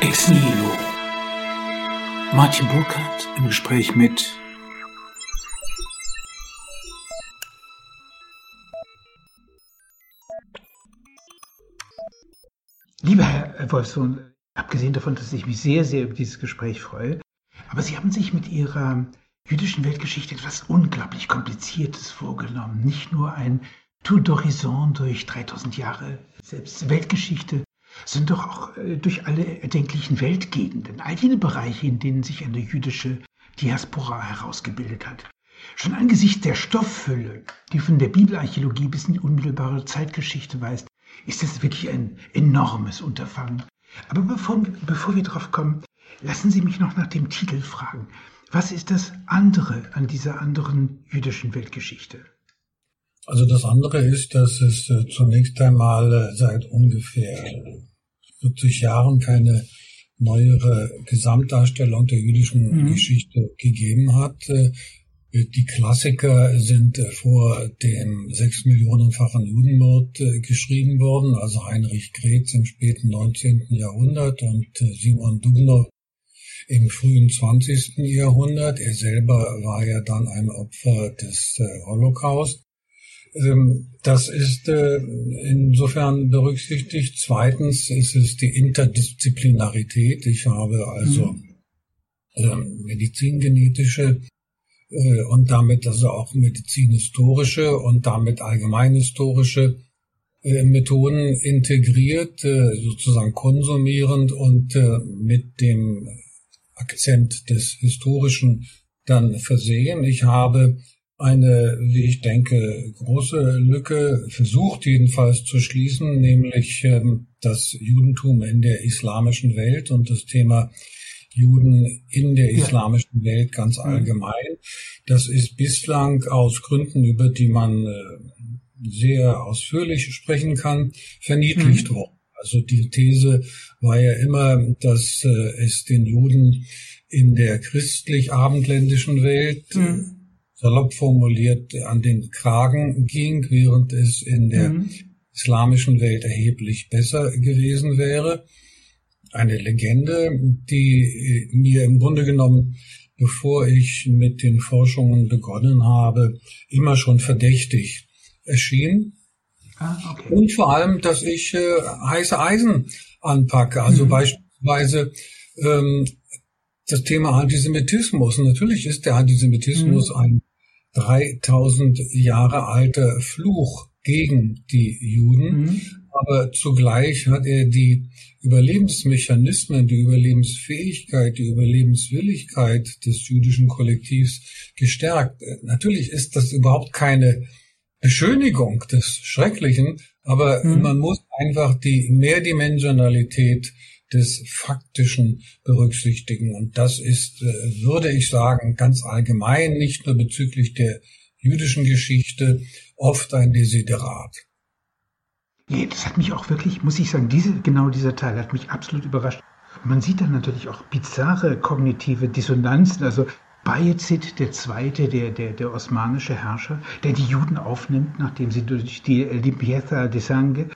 Ex Nihilo. Martin Burkhardt im Gespräch mit Lieber Herr Wolfsohn, abgesehen davon, dass ich mich sehr, sehr über dieses Gespräch freue, aber Sie haben sich mit Ihrer jüdischen Weltgeschichte etwas unglaublich Kompliziertes vorgenommen. Nicht nur ein Tour d'Horizon durch 3000 Jahre selbst Weltgeschichte, sondern doch auch äh, durch alle erdenklichen Weltgegenden, all jene Bereiche, in denen sich eine jüdische Diaspora herausgebildet hat. Schon angesichts der Stofffülle, die von der Bibelarchäologie bis in die unmittelbare Zeitgeschichte weist, ist das wirklich ein enormes Unterfangen. Aber bevor, bevor wir darauf kommen, lassen Sie mich noch nach dem Titel fragen. Was ist das andere an dieser anderen jüdischen Weltgeschichte? Also das andere ist, dass es äh, zunächst einmal äh, seit ungefähr 40 Jahren keine neuere Gesamtdarstellung der jüdischen mhm. Geschichte gegeben hat. Äh, die Klassiker sind vor dem sechs Millionenfachen Judenmord geschrieben worden, also Heinrich Gretz im späten 19. Jahrhundert und Simon Dubnow im frühen 20. Jahrhundert. Er selber war ja dann ein Opfer des Holocaust. Ähm, das ist äh, insofern berücksichtigt. Zweitens ist es die Interdisziplinarität. Ich habe also mhm. medizingenetische äh, und damit also auch medizinhistorische und damit allgemeinhistorische äh, Methoden integriert, sozusagen konsumierend und mit dem Akzent des Historischen dann versehen. Ich habe eine, wie ich denke, große Lücke versucht jedenfalls zu schließen, nämlich ähm, das Judentum in der islamischen Welt und das Thema Juden in der islamischen. Welt ganz allgemein. Das ist bislang aus Gründen, über die man äh, sehr ausführlich sprechen kann, verniedlicht mhm. worden. Also die These war ja immer, dass äh, es den Juden in der christlich-abendländischen Welt mhm salopp formuliert an den Kragen ging, während es in der mhm. islamischen Welt erheblich besser gewesen wäre. Eine Legende, die mir im Grunde genommen, bevor ich mit den Forschungen begonnen habe, immer schon verdächtig erschien. Ah, okay. Und vor allem, dass ich äh, heiße Eisen anpacke. Also mhm. beispielsweise ähm, das Thema Antisemitismus. natürlich ist der Antisemitismus mhm. ein 3000 Jahre alter Fluch gegen die Juden, mhm. aber zugleich hat er die Überlebensmechanismen, die Überlebensfähigkeit, die Überlebenswilligkeit des jüdischen Kollektivs gestärkt. Natürlich ist das überhaupt keine Beschönigung des Schrecklichen, aber mhm. man muss einfach die Mehrdimensionalität des Faktischen berücksichtigen. Und das ist, äh, würde ich sagen, ganz allgemein, nicht nur bezüglich der jüdischen Geschichte, oft ein Desiderat. Nee, das hat mich auch wirklich, muss ich sagen, diese, genau dieser Teil hat mich absolut überrascht. Man sieht dann natürlich auch bizarre kognitive Dissonanzen. Also Bayezid II., der, der, der osmanische Herrscher, der die Juden aufnimmt, nachdem sie durch die Limpieza de Sangue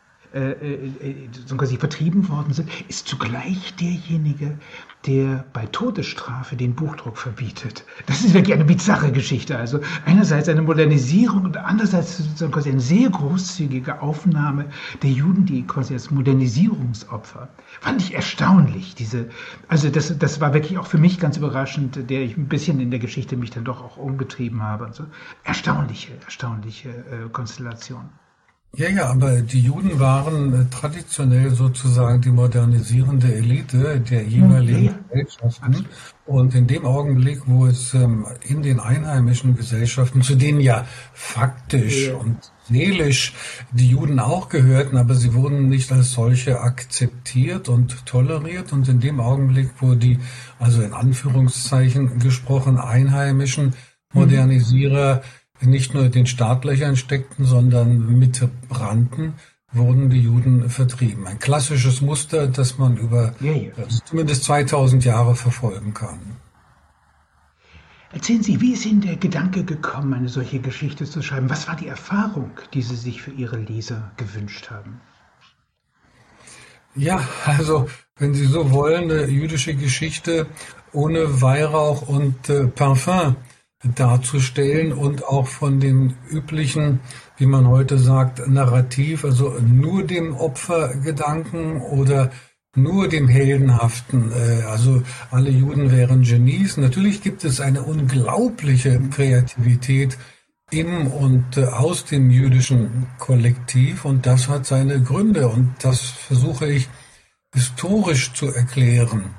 quasi vertrieben worden sind, ist zugleich derjenige, der bei Todesstrafe den Buchdruck verbietet. Das ist wirklich eine bizarre Geschichte. Also einerseits eine Modernisierung und andererseits quasi eine sehr großzügige Aufnahme der Juden, die quasi als Modernisierungsopfer. Fand ich erstaunlich. Diese, also das, das war wirklich auch für mich ganz überraschend, der ich ein bisschen in der Geschichte mich dann doch auch umgetrieben habe. Und so. Erstaunliche, erstaunliche äh, Konstellation. Ja, ja, aber die Juden waren äh, traditionell sozusagen die modernisierende Elite der jeweiligen ja. Gesellschaften. Und in dem Augenblick, wo es ähm, in den einheimischen Gesellschaften, zu denen ja faktisch ja. und seelisch die Juden auch gehörten, aber sie wurden nicht als solche akzeptiert und toleriert. Und in dem Augenblick, wo die, also in Anführungszeichen gesprochen, einheimischen mhm. Nicht nur den Startlöchern steckten, sondern mit brannten, wurden die Juden vertrieben. Ein klassisches Muster, das man über ja, ja. zumindest 2000 Jahre verfolgen kann. Erzählen Sie, wie ist Ihnen der Gedanke gekommen, eine solche Geschichte zu schreiben? Was war die Erfahrung, die Sie sich für Ihre Leser gewünscht haben? Ja, also wenn Sie so wollen, eine jüdische Geschichte ohne Weihrauch und äh, Parfum darzustellen und auch von den üblichen, wie man heute sagt, Narrativ, also nur dem Opfergedanken oder nur dem Heldenhaften. Äh, also alle Juden wären Genies. Natürlich gibt es eine unglaubliche Kreativität im und äh, aus dem jüdischen Kollektiv und das hat seine Gründe und das versuche ich historisch zu erklären.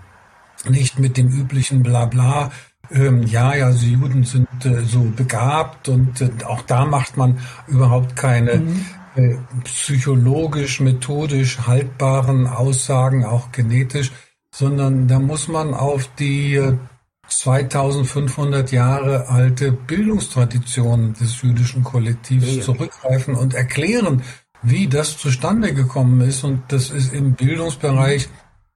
Nicht mit dem üblichen Blabla, ähm, ja, ja, die Juden sind äh, so begabt und äh, auch da macht man überhaupt keine mhm. äh, psychologisch, methodisch haltbaren Aussagen, auch genetisch, sondern da muss man auf die 2500 Jahre alte Bildungstradition des jüdischen Kollektivs zurückgreifen und erklären, wie das zustande gekommen ist. Und das ist im Bildungsbereich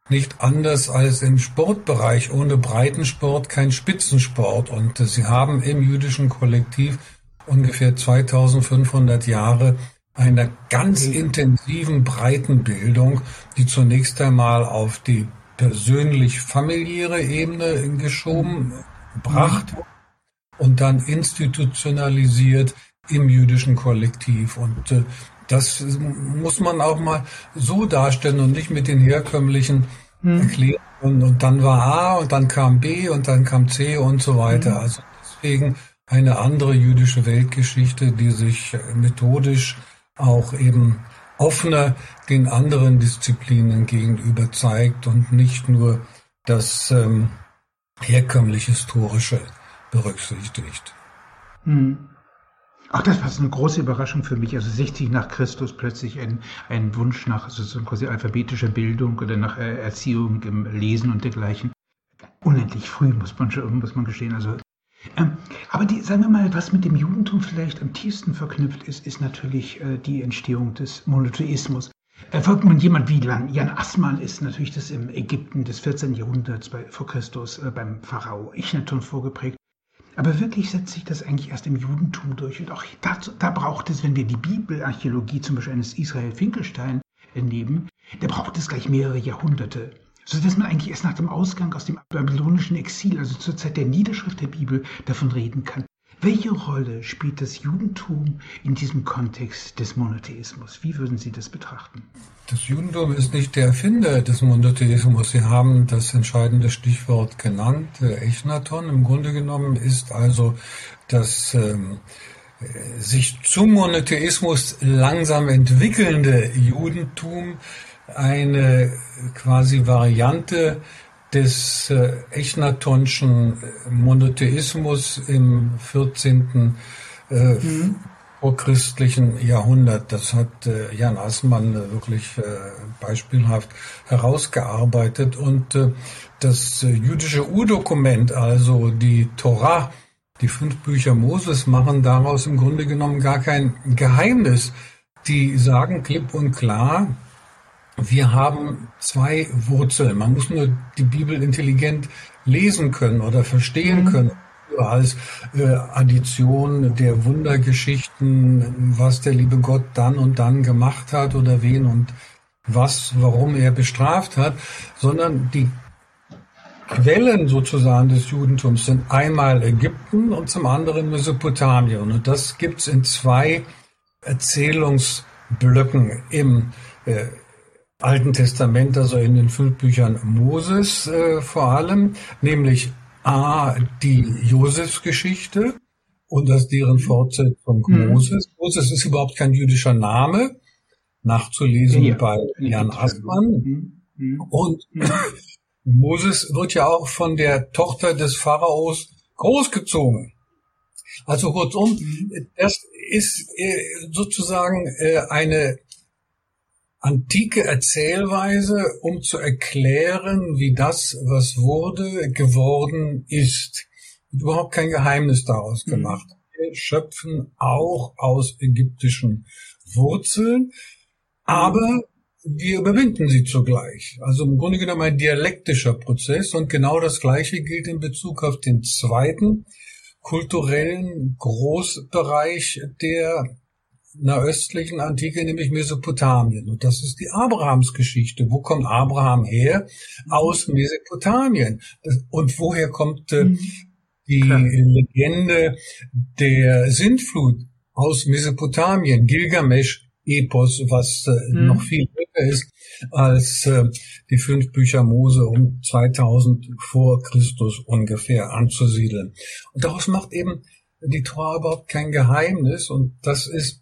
nicht anders als im Sportbereich. Ohne Breitensport kein Spitzensport. Und sie haben im jüdischen Kollektiv ungefähr 2500 Jahre einer ganz intensiven Breitenbildung, die zunächst einmal auf die persönlich-familiäre Ebene geschoben, gebracht und dann institutionalisiert im jüdischen Kollektiv. Und äh, das muss man auch mal so darstellen und nicht mit den herkömmlichen hm. Erklärungen. Und, und, dann war A und dann kam B und dann kam C und so weiter. Hm. Also deswegen eine andere jüdische Weltgeschichte, die sich methodisch auch eben offener den anderen Disziplinen gegenüber zeigt und nicht nur das ähm, herkömmlich historische berücksichtigt. Hm. Auch das war eine große Überraschung für mich. Also 60 nach Christus plötzlich ein, ein Wunsch nach also so quasi alphabetischer Bildung oder nach äh, Erziehung im Lesen und dergleichen. Unendlich früh, muss man muss man gestehen. Also ähm, aber die, sagen wir mal, was mit dem Judentum vielleicht am tiefsten verknüpft ist, ist natürlich äh, die Entstehung des Monotheismus. Erfolgt man jemand wie Jan Assmann ist natürlich das im Ägypten des 14. Jahrhunderts bei, vor Christus äh, beim Pharao Echnaton vorgeprägt. Aber wirklich setzt sich das eigentlich erst im Judentum durch. Und auch dazu, da braucht es, wenn wir die Bibelarchäologie zum Beispiel eines Israel Finkelstein nehmen, da braucht es gleich mehrere Jahrhunderte so dass man eigentlich erst nach dem Ausgang aus dem babylonischen Exil, also zur Zeit der Niederschrift der Bibel, davon reden kann. Welche Rolle spielt das Judentum in diesem Kontext des Monotheismus? Wie würden Sie das betrachten? Das Judentum ist nicht der Erfinder des Monotheismus. Sie haben das entscheidende Stichwort genannt, äh, Echnaton. Im Grunde genommen ist also das ähm, sich zum Monotheismus langsam entwickelnde Judentum eine quasi Variante des äh, Echnatonschen Monotheismus im 14. Äh, mhm. vorchristlichen Jahrhundert. Das hat äh, Jan Assmann äh, wirklich äh, beispielhaft herausgearbeitet. Und äh, das äh, jüdische Urdokument, also die Torah, die fünf Bücher Moses, machen daraus im Grunde genommen gar kein Geheimnis. Die sagen klipp und klar, wir haben zwei Wurzeln. Man muss nur die Bibel intelligent lesen können oder verstehen mhm. können als äh, Addition der Wundergeschichten, was der liebe Gott dann und dann gemacht hat oder wen und was, warum er bestraft hat, sondern die Quellen sozusagen des Judentums sind einmal Ägypten und zum anderen Mesopotamien. Und das gibt's in zwei Erzählungsblöcken im äh, Alten Testament, also in den fünf Büchern Moses äh, vor allem, nämlich A, die Josefsgeschichte und das deren Fortsetzung mhm. Moses. Moses ist überhaupt kein jüdischer Name, nachzulesen ja, bei Jan. Mhm. Mhm. Und mhm. Moses wird ja auch von der Tochter des Pharaos großgezogen. Also kurzum, mhm. das ist äh, sozusagen äh, eine antike Erzählweise, um zu erklären, wie das, was wurde, geworden ist. Überhaupt kein Geheimnis daraus mhm. gemacht. Wir schöpfen auch aus ägyptischen Wurzeln, aber wir überwinden sie zugleich. Also im Grunde genommen ein dialektischer Prozess und genau das Gleiche gilt in Bezug auf den zweiten kulturellen Großbereich der nahöstlichen Antike, nämlich Mesopotamien. Und das ist die Abrahamsgeschichte. Wo kommt Abraham her? Aus Mesopotamien. Und woher kommt äh, mhm. die Klar. Legende der Sintflut? Aus Mesopotamien. Gilgamesch Epos, was äh, mhm. noch viel älter ist als äh, die fünf Bücher Mose um 2000 vor Christus ungefähr anzusiedeln. Und daraus macht eben die Tora überhaupt kein Geheimnis und das ist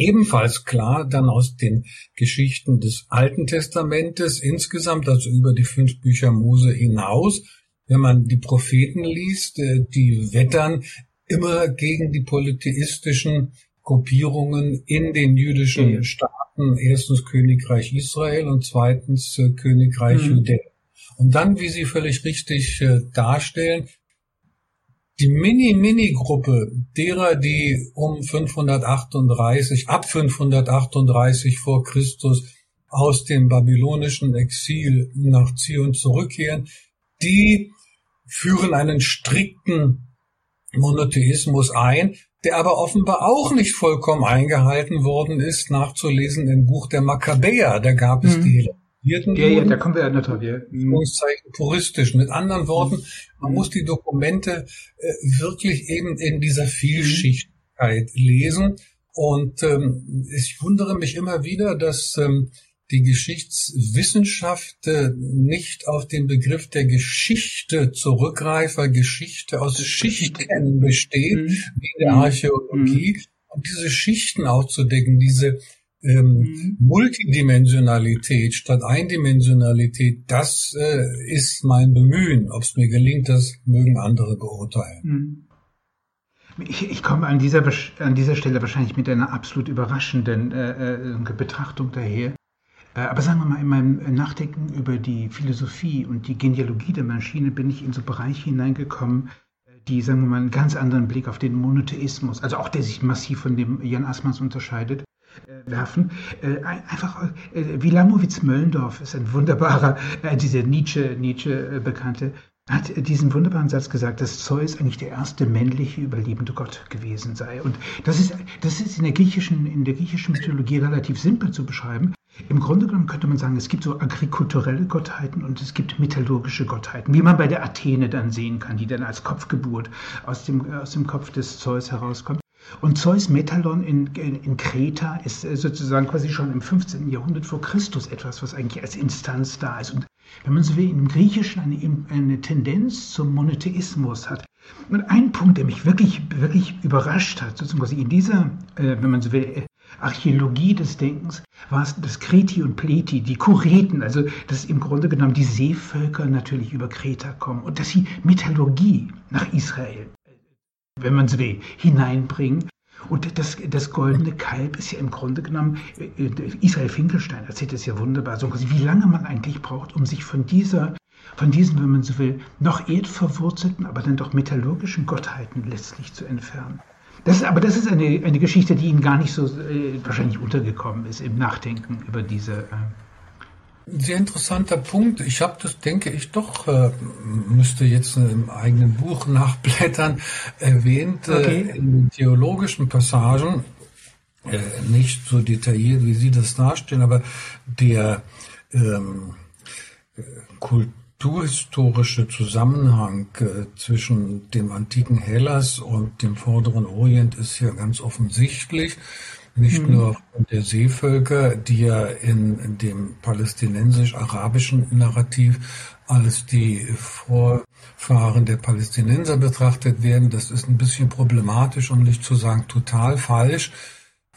ebenfalls klar dann aus den Geschichten des Alten Testamentes insgesamt, also über die fünf Bücher Mose hinaus. Wenn man die Propheten liest, äh, die wettern immer gegen die polytheistischen Gruppierungen in den jüdischen mhm. Staaten, erstens Königreich Israel und zweitens äh, Königreich mhm. Judäa. Und dann, wie Sie völlig richtig äh, darstellen, die Mini-Mini-Gruppe derer, die um 538, ab 538 vor Christus aus dem babylonischen Exil nach Zion zurückkehren, die führen einen strikten Monotheismus ein, der aber offenbar auch nicht vollkommen eingehalten worden ist, nachzulesen im Buch der Makkabäer. Da gab es mhm. die Vierten ja, ja, da kommen wir ja noch drauf. Ja. puristisch. Mit anderen Worten, man mhm. muss die Dokumente äh, wirklich eben in dieser Vielschichtigkeit lesen. Und ähm, ich wundere mich immer wieder, dass ähm, die Geschichtswissenschaft äh, nicht auf den Begriff der Geschichte zurückgreift, weil Geschichte aus Schichten besteht, mhm. wie in der mhm. Archäologie. Mhm. Und diese Schichten aufzudecken, diese ähm, mhm. Multidimensionalität statt Eindimensionalität, das äh, ist mein Bemühen. Ob es mir gelingt, das mögen andere beurteilen. Mhm. Ich, ich, komme an dieser, an dieser Stelle wahrscheinlich mit einer absolut überraschenden äh, äh, Betrachtung daher. Äh, aber sagen wir mal, in meinem Nachdenken über die Philosophie und die Genealogie der Maschine bin ich in so Bereiche hineingekommen, äh, die, sagen wir mal, einen ganz anderen Blick auf den Monotheismus, also auch der sich massiv von dem Jan Assmanns unterscheidet, werfen. Äh, einfach, äh, Wilamowitz Möllendorf ist ein wunderbarer, dieser Nietzsche, Nietzsche bekannte, hat diesen wunderbaren Satz gesagt, dass Zeus eigentlich der erste männliche überlebende Gott gewesen sei. Und das ist, das ist in der griechischen, in der griechischen Mythologie relativ simpel zu beschreiben. Im Grunde genommen könnte man sagen, es gibt so agrikulturelle Gottheiten und es gibt metallurgische Gottheiten, wie man bei der Athene dann sehen kann, die dann als Kopfgeburt aus dem, aus dem Kopf des Zeus herauskommt. Und Zeus Metallon in, in, in, Kreta ist äh, sozusagen quasi schon im 15. Jahrhundert vor Christus etwas, was eigentlich als Instanz da ist. Und wenn man so will, im Griechischen eine, eine Tendenz zum Monotheismus hat. Und ein Punkt, der mich wirklich, wirklich überrascht hat, sozusagen quasi in dieser, äh, wenn man so will, äh, Archäologie des Denkens, war es das Kreti und Pleti, die Kureten, also dass im Grunde genommen die Seevölker natürlich über Kreta kommen und dass sie Metallurgie nach Israel wenn man es will, hineinbringen. Und das, das goldene Kalb ist ja im Grunde genommen, äh, Israel Finkelstein erzählt es ja wunderbar, so wie lange man eigentlich braucht, um sich von dieser, von diesen, wenn man so will, noch erdverwurzelten, aber dann doch metallurgischen Gottheiten letztlich zu entfernen. Das, aber das ist eine, eine Geschichte, die Ihnen gar nicht so äh, wahrscheinlich untergekommen ist im Nachdenken über diese äh, sehr interessanter Punkt. Ich habe das, denke ich, doch, äh, müsste jetzt im eigenen Buch nachblättern, erwähnt äh, okay. äh, in den theologischen Passagen, äh, nicht so detailliert, wie Sie das darstellen, aber der ähm, kulturhistorische Zusammenhang äh, zwischen dem antiken Hellas und dem vorderen Orient ist ja ganz offensichtlich. Nicht mhm. nur der Seevölker, die ja in, in dem palästinensisch-arabischen Narrativ als die Vorfahren der Palästinenser betrachtet werden. Das ist ein bisschen problematisch, um nicht zu sagen total falsch,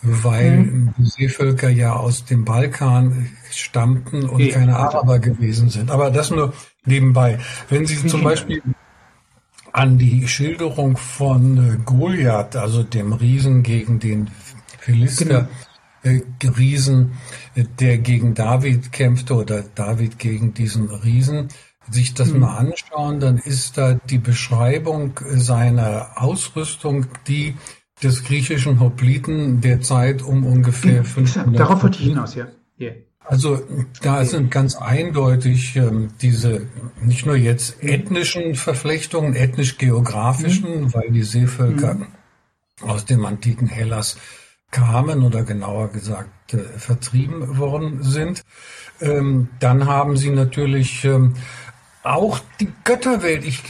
weil mhm. die Seevölker ja aus dem Balkan stammten und ja, keine Araber gewesen sind. Aber das nur nebenbei. Wenn Sie zum Beispiel an die Schilderung von Goliath, also dem Riesen gegen den Philister genau. äh, Riesen, äh, der gegen David kämpfte oder David gegen diesen Riesen, sich das mhm. mal anschauen, dann ist da die Beschreibung seiner Ausrüstung, die des griechischen Hopliten der Zeit um ungefähr 500. Darauf wollte ich hinaus, ja. Yeah. Also da sind ganz eindeutig ähm, diese nicht nur jetzt ethnischen Verflechtungen, ethnisch-geografischen, mhm. weil die Seevölker mhm. aus dem antiken Hellas kamen oder genauer gesagt äh, vertrieben worden sind. Ähm, dann haben sie natürlich ähm, auch die Götterwelt. Ich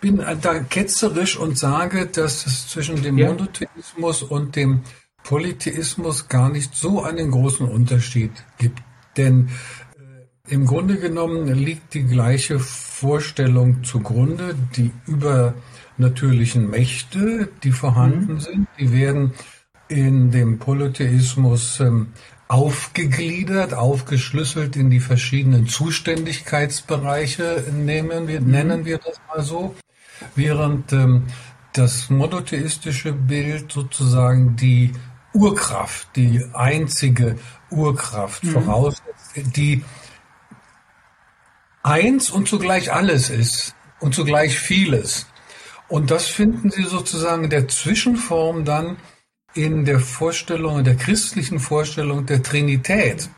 bin da ketzerisch und sage, dass es zwischen dem ja. Monotheismus und dem Polytheismus gar nicht so einen großen Unterschied gibt. Denn äh, im Grunde genommen liegt die gleiche Vorstellung zugrunde. Die übernatürlichen Mächte, die vorhanden mhm. sind, die werden in dem Polytheismus ähm, aufgegliedert, aufgeschlüsselt in die verschiedenen Zuständigkeitsbereiche, nehmen wir, mhm. nennen wir das mal so, während ähm, das monotheistische Bild sozusagen die Urkraft, die einzige Urkraft mhm. voraussetzt, die eins und zugleich alles ist und zugleich vieles. Und das finden Sie sozusagen in der Zwischenform dann in der Vorstellung, in der christlichen Vorstellung der Trinität,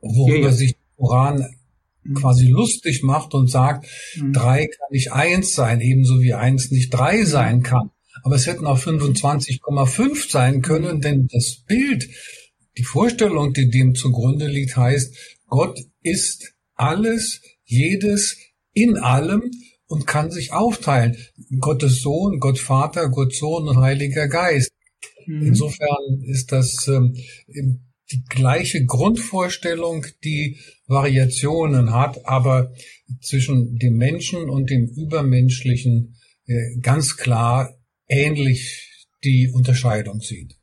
worüber ja, ja. sich Koran mhm. quasi lustig macht und sagt, mhm. drei kann nicht eins sein, ebenso wie eins nicht drei mhm. sein kann. Aber es hätten auch 25,5 sein können, denn das Bild, die Vorstellung, die dem zugrunde liegt, heißt, Gott ist alles, jedes, in allem und kann sich aufteilen. Gottes Sohn, Gott Vater, Gott Sohn und Heiliger Geist. Mhm. Insofern ist das ähm, die gleiche Grundvorstellung, die Variationen hat, aber zwischen dem Menschen und dem Übermenschlichen äh, ganz klar ähnlich die Unterscheidung sieht.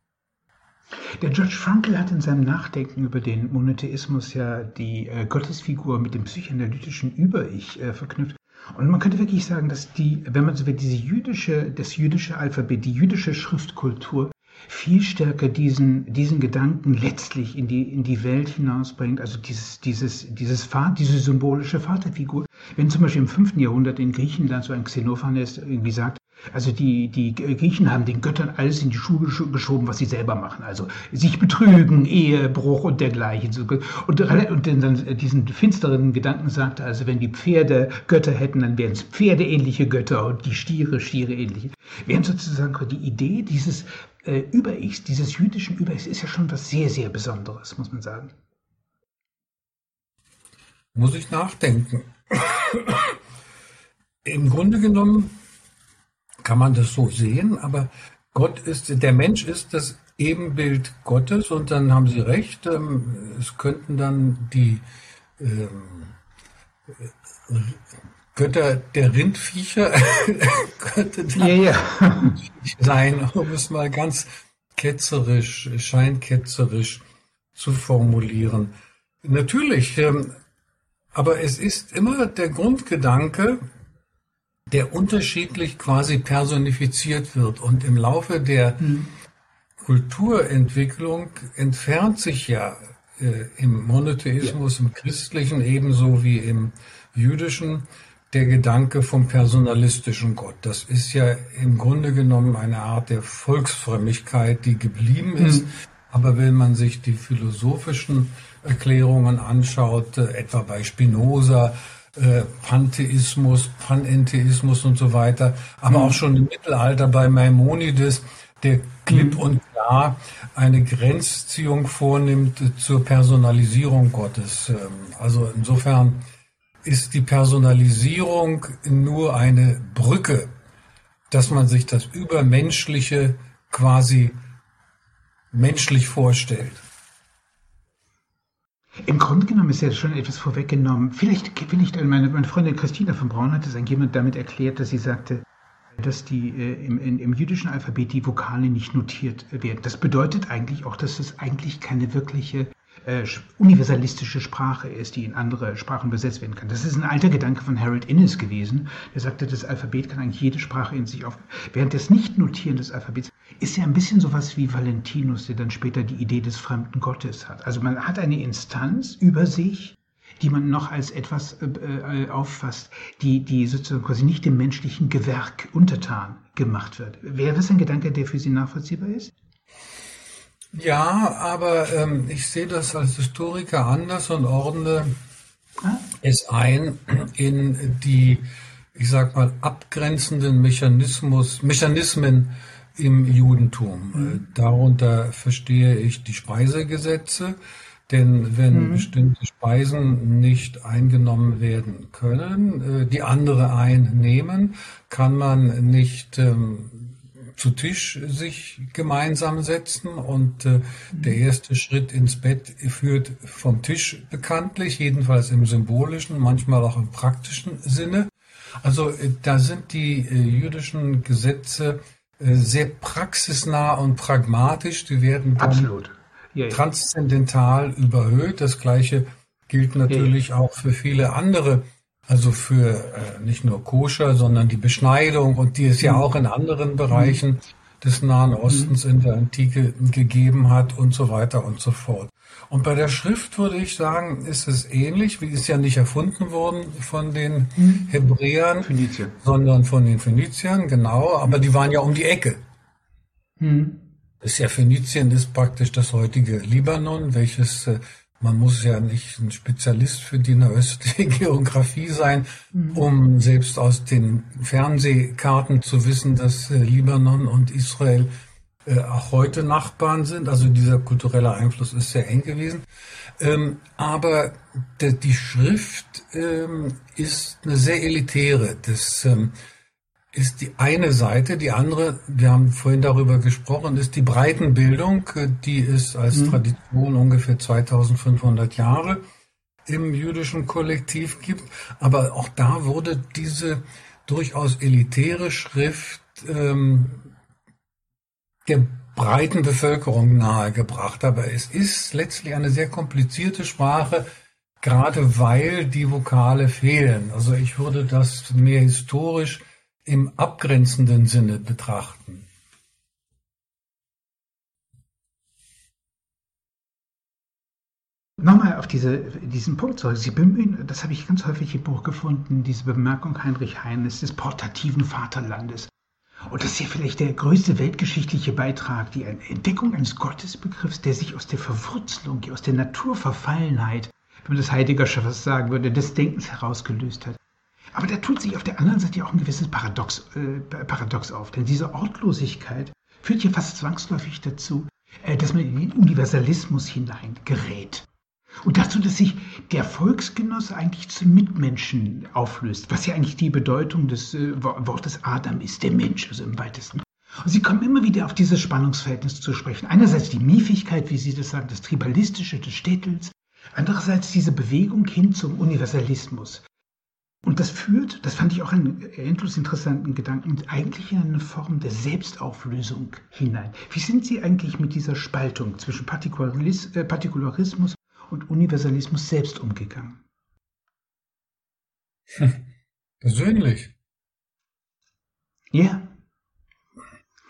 Der George Frankl hat in seinem Nachdenken über den Monotheismus ja die äh, Gottesfigur mit dem psychoanalytischen Über-Ich äh, verknüpft. Und man könnte wirklich sagen, dass die, wenn man so will, diese jüdische, das jüdische Alphabet, die jüdische Schriftkultur viel stärker diesen, diesen Gedanken letztlich in die, in die Welt hinausbringt, also dieses, dieses, dieses Vater, diese symbolische Vaterfigur. Wenn zum Beispiel im fünften Jahrhundert in Griechenland so ein Xenophanes irgendwie sagt, also die, die Griechen haben den Göttern alles in die Schuhe geschoben, was sie selber machen. Also sich betrügen, Ehebruch und dergleichen. Und, und dann diesen finsteren Gedanken sagte, also wenn die Pferde Götter hätten, dann wären es pferdeähnliche Götter und die Stiere Stiere-ähnliche. Während sozusagen die Idee dieses äh, Über-Ichs, dieses jüdischen Über-Ichs, ist ja schon was sehr, sehr Besonderes, muss man sagen. Muss ich nachdenken. Im Grunde genommen kann man das so sehen, aber Gott ist, der Mensch ist das Ebenbild Gottes und dann haben Sie recht, ähm, es könnten dann die ähm, Götter der Rindviecher könnte dann ja, ja. sein, um es mal ganz ketzerisch, scheinketzerisch zu formulieren. Natürlich, ähm, aber es ist immer der Grundgedanke, der unterschiedlich quasi personifiziert wird. Und im Laufe der mhm. Kulturentwicklung entfernt sich ja äh, im Monotheismus, ja. im christlichen ebenso wie im jüdischen der Gedanke vom personalistischen Gott. Das ist ja im Grunde genommen eine Art der Volksfrömmigkeit, die geblieben ist. Mhm. Aber wenn man sich die philosophischen Erklärungen anschaut, äh, etwa bei Spinoza, äh, Pantheismus, Panentheismus und so weiter, aber mhm. auch schon im Mittelalter bei Maimonides, der klipp mhm. und klar eine Grenzziehung vornimmt zur Personalisierung Gottes. Ähm, also insofern ist die Personalisierung nur eine Brücke, dass man sich das Übermenschliche quasi menschlich vorstellt. Im Grunde genommen ist ja schon etwas vorweggenommen. Vielleicht, vielleicht meine, meine Freundin Christina von Braun hat es eigentlich damit erklärt, dass sie sagte, dass die äh, im, in, im jüdischen Alphabet die Vokale nicht notiert werden. Das bedeutet eigentlich auch, dass es eigentlich keine wirkliche äh, universalistische Sprache ist, die in andere Sprachen übersetzt werden kann. Das ist ein alter Gedanke von Harold Innes gewesen. Der sagte, das Alphabet kann eigentlich jede Sprache in sich auf. Während das Nicht-Notieren des Alphabets ist ja ein bisschen sowas wie Valentinus, der dann später die Idee des fremden Gottes hat. Also man hat eine Instanz über sich, die man noch als etwas äh, äh, auffasst, die, die sozusagen quasi nicht dem menschlichen Gewerk untertan gemacht wird. Wäre das ein Gedanke, der für Sie nachvollziehbar ist? Ja, aber ähm, ich sehe das als Historiker anders und ordne ah. es ein in die, ich sag mal, abgrenzenden Mechanismus, Mechanismen im Judentum. Mhm. Darunter verstehe ich die Speisegesetze, denn wenn mhm. bestimmte Speisen nicht eingenommen werden können, äh, die andere einnehmen, kann man nicht ähm, zu Tisch sich gemeinsam setzen und äh, der erste Schritt ins Bett führt vom Tisch bekanntlich, jedenfalls im symbolischen, manchmal auch im praktischen Sinne. Also äh, da sind die äh, jüdischen Gesetze äh, sehr praxisnah und pragmatisch. Die werden Absolut. Ja, ja. transzendental überhöht. Das gleiche gilt natürlich ja, auch für viele andere also für äh, nicht nur Koscher, sondern die Beschneidung und die es ja mhm. auch in anderen Bereichen des Nahen mhm. Ostens in der Antike gegeben hat und so weiter und so fort. Und bei der Schrift würde ich sagen, ist es ähnlich, wie ist ja nicht erfunden worden von den mhm. Hebräern, Phönizien. sondern von den Phöniziern, genau, aber die waren ja um die Ecke. Mhm. Das ist ja Phönizien ist praktisch das heutige Libanon, welches äh, man muss ja nicht ein Spezialist für die nahöstliche Geografie sein, mhm. um selbst aus den Fernsehkarten zu wissen, dass äh, Libanon und Israel äh, auch heute Nachbarn sind. Also dieser kulturelle Einfluss ist sehr eng gewesen. Ähm, aber die Schrift ähm, ist eine sehr elitäre. Das ähm, ist die eine Seite. Die andere, wir haben vorhin darüber gesprochen, ist die Breitenbildung. Die ist als mhm. Tradition ungefähr 2500 Jahre im jüdischen Kollektiv gibt. Aber auch da wurde diese durchaus elitäre Schrift ähm, der breiten Bevölkerung nahegebracht. Aber es ist letztlich eine sehr komplizierte Sprache, gerade weil die Vokale fehlen. Also ich würde das mehr historisch im abgrenzenden Sinne betrachten. Nochmal auf diese, diesen Punkt zurück. Sie bemühen, das habe ich ganz häufig im Buch gefunden, diese Bemerkung Heinrich Heines des portativen Vaterlandes. Und das ist ja vielleicht der größte weltgeschichtliche Beitrag, die Entdeckung eines Gottesbegriffs, der sich aus der Verwurzelung, aus der Naturverfallenheit, wenn man das Heidegger schon was sagen würde, des Denkens herausgelöst hat. Aber da tut sich auf der anderen Seite auch ein gewisses Paradox, äh, Paradox auf. Denn diese Ortlosigkeit führt ja fast zwangsläufig dazu, äh, dass man in den Universalismus hineingerät. Und dazu, dass sich der Volksgenosse eigentlich zum Mitmenschen auflöst, was ja eigentlich die Bedeutung des äh, Wortes Adam ist, der Mensch, also im weitesten. Und Sie kommen immer wieder auf dieses Spannungsverhältnis zu sprechen. Einerseits die Miefigkeit, wie Sie das sagen, das Tribalistische des Städtels, andererseits diese Bewegung hin zum Universalismus. Und das führt, das fand ich auch einen endlos interessanten Gedanken, eigentlich in eine Form der Selbstauflösung hinein. Wie sind Sie eigentlich mit dieser Spaltung zwischen äh, Partikularismus und Universalismus selbst umgegangen? Persönlich. Ja.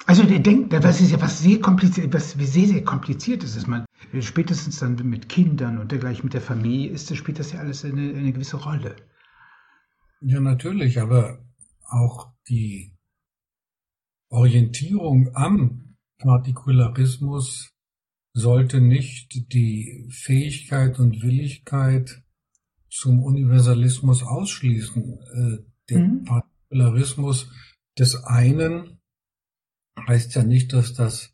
Also der denkt, das ist ja was sehr kompliziert, was sehr, sehr kompliziert ist, dass man spätestens dann mit Kindern und dergleichen mit der Familie ist, das spielt das ja alles eine, eine gewisse Rolle. Ja, natürlich, aber auch die Orientierung am Partikularismus sollte nicht die Fähigkeit und Willigkeit zum Universalismus ausschließen. Äh, der mhm. Partikularismus des einen heißt ja nicht, dass das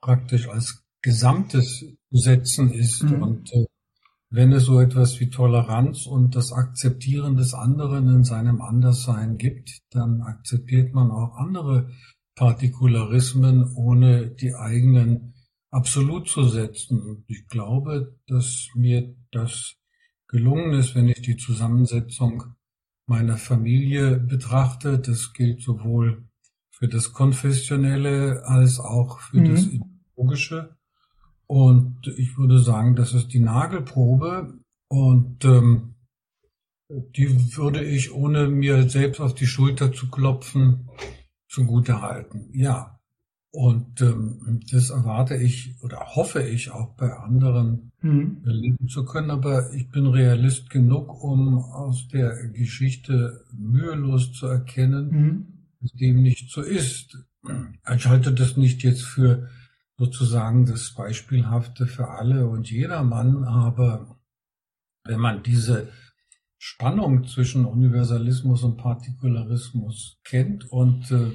praktisch als Gesamtes zu setzen ist mhm. und äh, wenn es so etwas wie Toleranz und das Akzeptieren des anderen in seinem Anderssein gibt, dann akzeptiert man auch andere Partikularismen, ohne die eigenen absolut zu setzen. Und ich glaube, dass mir das gelungen ist, wenn ich die Zusammensetzung meiner Familie betrachte. Das gilt sowohl für das Konfessionelle als auch für mhm. das Ideologische. Und ich würde sagen, das ist die Nagelprobe und ähm, die würde ich, ohne mir selbst auf die Schulter zu klopfen, zugute halten. Ja. Und ähm, das erwarte ich oder hoffe ich auch bei anderen mhm. erleben zu können. Aber ich bin Realist genug, um aus der Geschichte mühelos zu erkennen, mhm. dass dem nicht so ist. Ich halte das nicht jetzt für sozusagen das Beispielhafte für alle und jedermann, aber wenn man diese Spannung zwischen Universalismus und Partikularismus kennt und äh,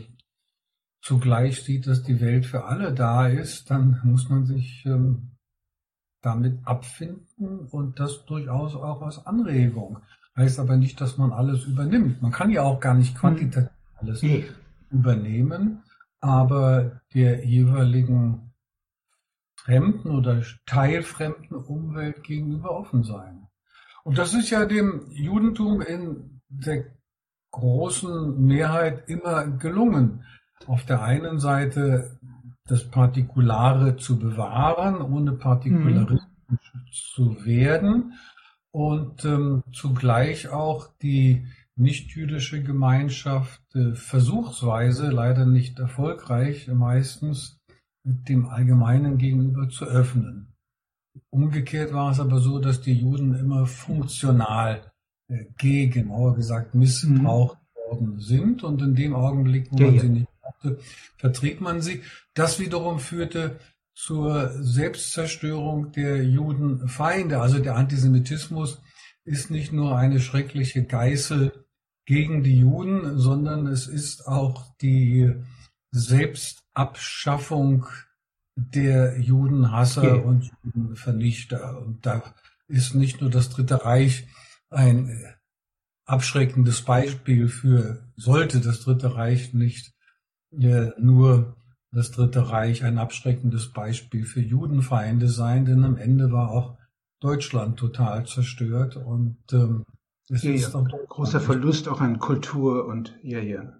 zugleich sieht, dass die Welt für alle da ist, dann muss man sich ähm, damit abfinden und das durchaus auch als Anregung. Heißt aber nicht, dass man alles übernimmt. Man kann ja auch gar nicht quantitativ alles nee. übernehmen, aber der jeweiligen fremden oder teilfremden Umwelt gegenüber offen sein. Und das ist ja dem Judentum in der großen Mehrheit immer gelungen. Auf der einen Seite das Partikulare zu bewahren, ohne partikularistisch mhm. zu werden und ähm, zugleich auch die nichtjüdische Gemeinschaft äh, versuchsweise, leider nicht erfolgreich, meistens dem Allgemeinen gegenüber zu öffnen. Umgekehrt war es aber so, dass die Juden immer funktional äh, gegen, genauer gesagt, missbraucht mhm. worden sind und in dem Augenblick, wo ja, man ja. sie nicht brauchte, vertrieb man sie. Das wiederum führte zur Selbstzerstörung der Judenfeinde. Also der Antisemitismus ist nicht nur eine schreckliche Geißel gegen die Juden, sondern es ist auch die Selbstabschaffung der Judenhasser ja. und Judenvernichter. Und da ist nicht nur das Dritte Reich ein abschreckendes Beispiel für, sollte das Dritte Reich nicht äh, nur das Dritte Reich ein abschreckendes Beispiel für Judenfeinde sein, denn am Ende war auch Deutschland total zerstört und ähm, es ja, ist ja. großer Verlust auch an Kultur und ja, ja.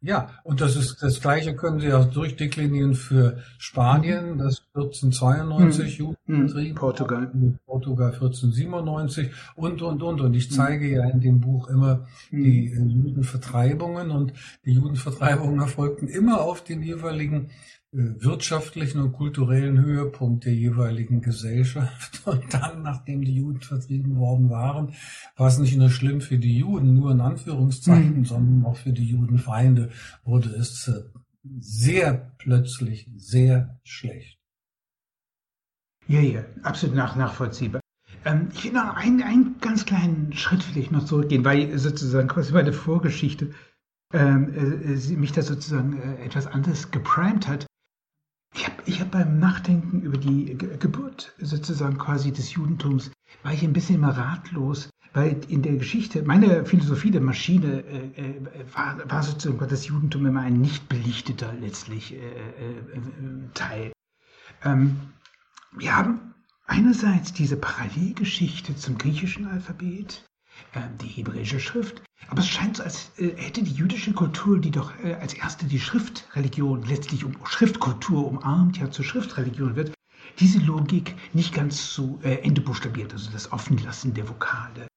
Ja, und das ist das Gleiche können Sie auch durchdeklinieren für Spanien, mhm. das 1492 mhm. Judenbetrieb, Portugal, Portugal 1497 und und und und ich mhm. zeige mhm. ja in dem Buch immer mhm. die äh, Judenvertreibungen und die Judenvertreibungen erfolgten immer auf den jeweiligen wirtschaftlichen und kulturellen Höhepunkt der jeweiligen Gesellschaft. Und dann, nachdem die Juden vertrieben worden waren, war es nicht nur schlimm für die Juden, nur in Anführungszeichen, mhm. sondern auch für die Judenfeinde wurde es äh, sehr plötzlich sehr schlecht. Ja, ja, absolut nach, nachvollziehbar. Ähm, ich will noch einen, einen ganz kleinen Schritt vielleicht noch zurückgehen, weil sozusagen quasi meine Vorgeschichte ähm, äh, mich da sozusagen äh, etwas anderes geprimed hat. Ich habe ich hab beim Nachdenken über die Ge Geburt sozusagen quasi des Judentums, war ich ein bisschen immer ratlos, weil in der Geschichte, meine Philosophie der Maschine äh, äh, war, war sozusagen das Judentum immer ein nicht belichteter letztlich äh, äh, äh Teil. Ähm, wir haben einerseits diese Parallelgeschichte zum griechischen Alphabet, ähm, die hebräische Schrift. Aber es scheint so, als äh, hätte die jüdische Kultur, die doch äh, als erste die Schriftreligion letztlich um Schriftkultur umarmt, ja zur Schriftreligion wird, diese Logik nicht ganz zu äh, Ende buchstabiert, also das Offenlassen der Vokale.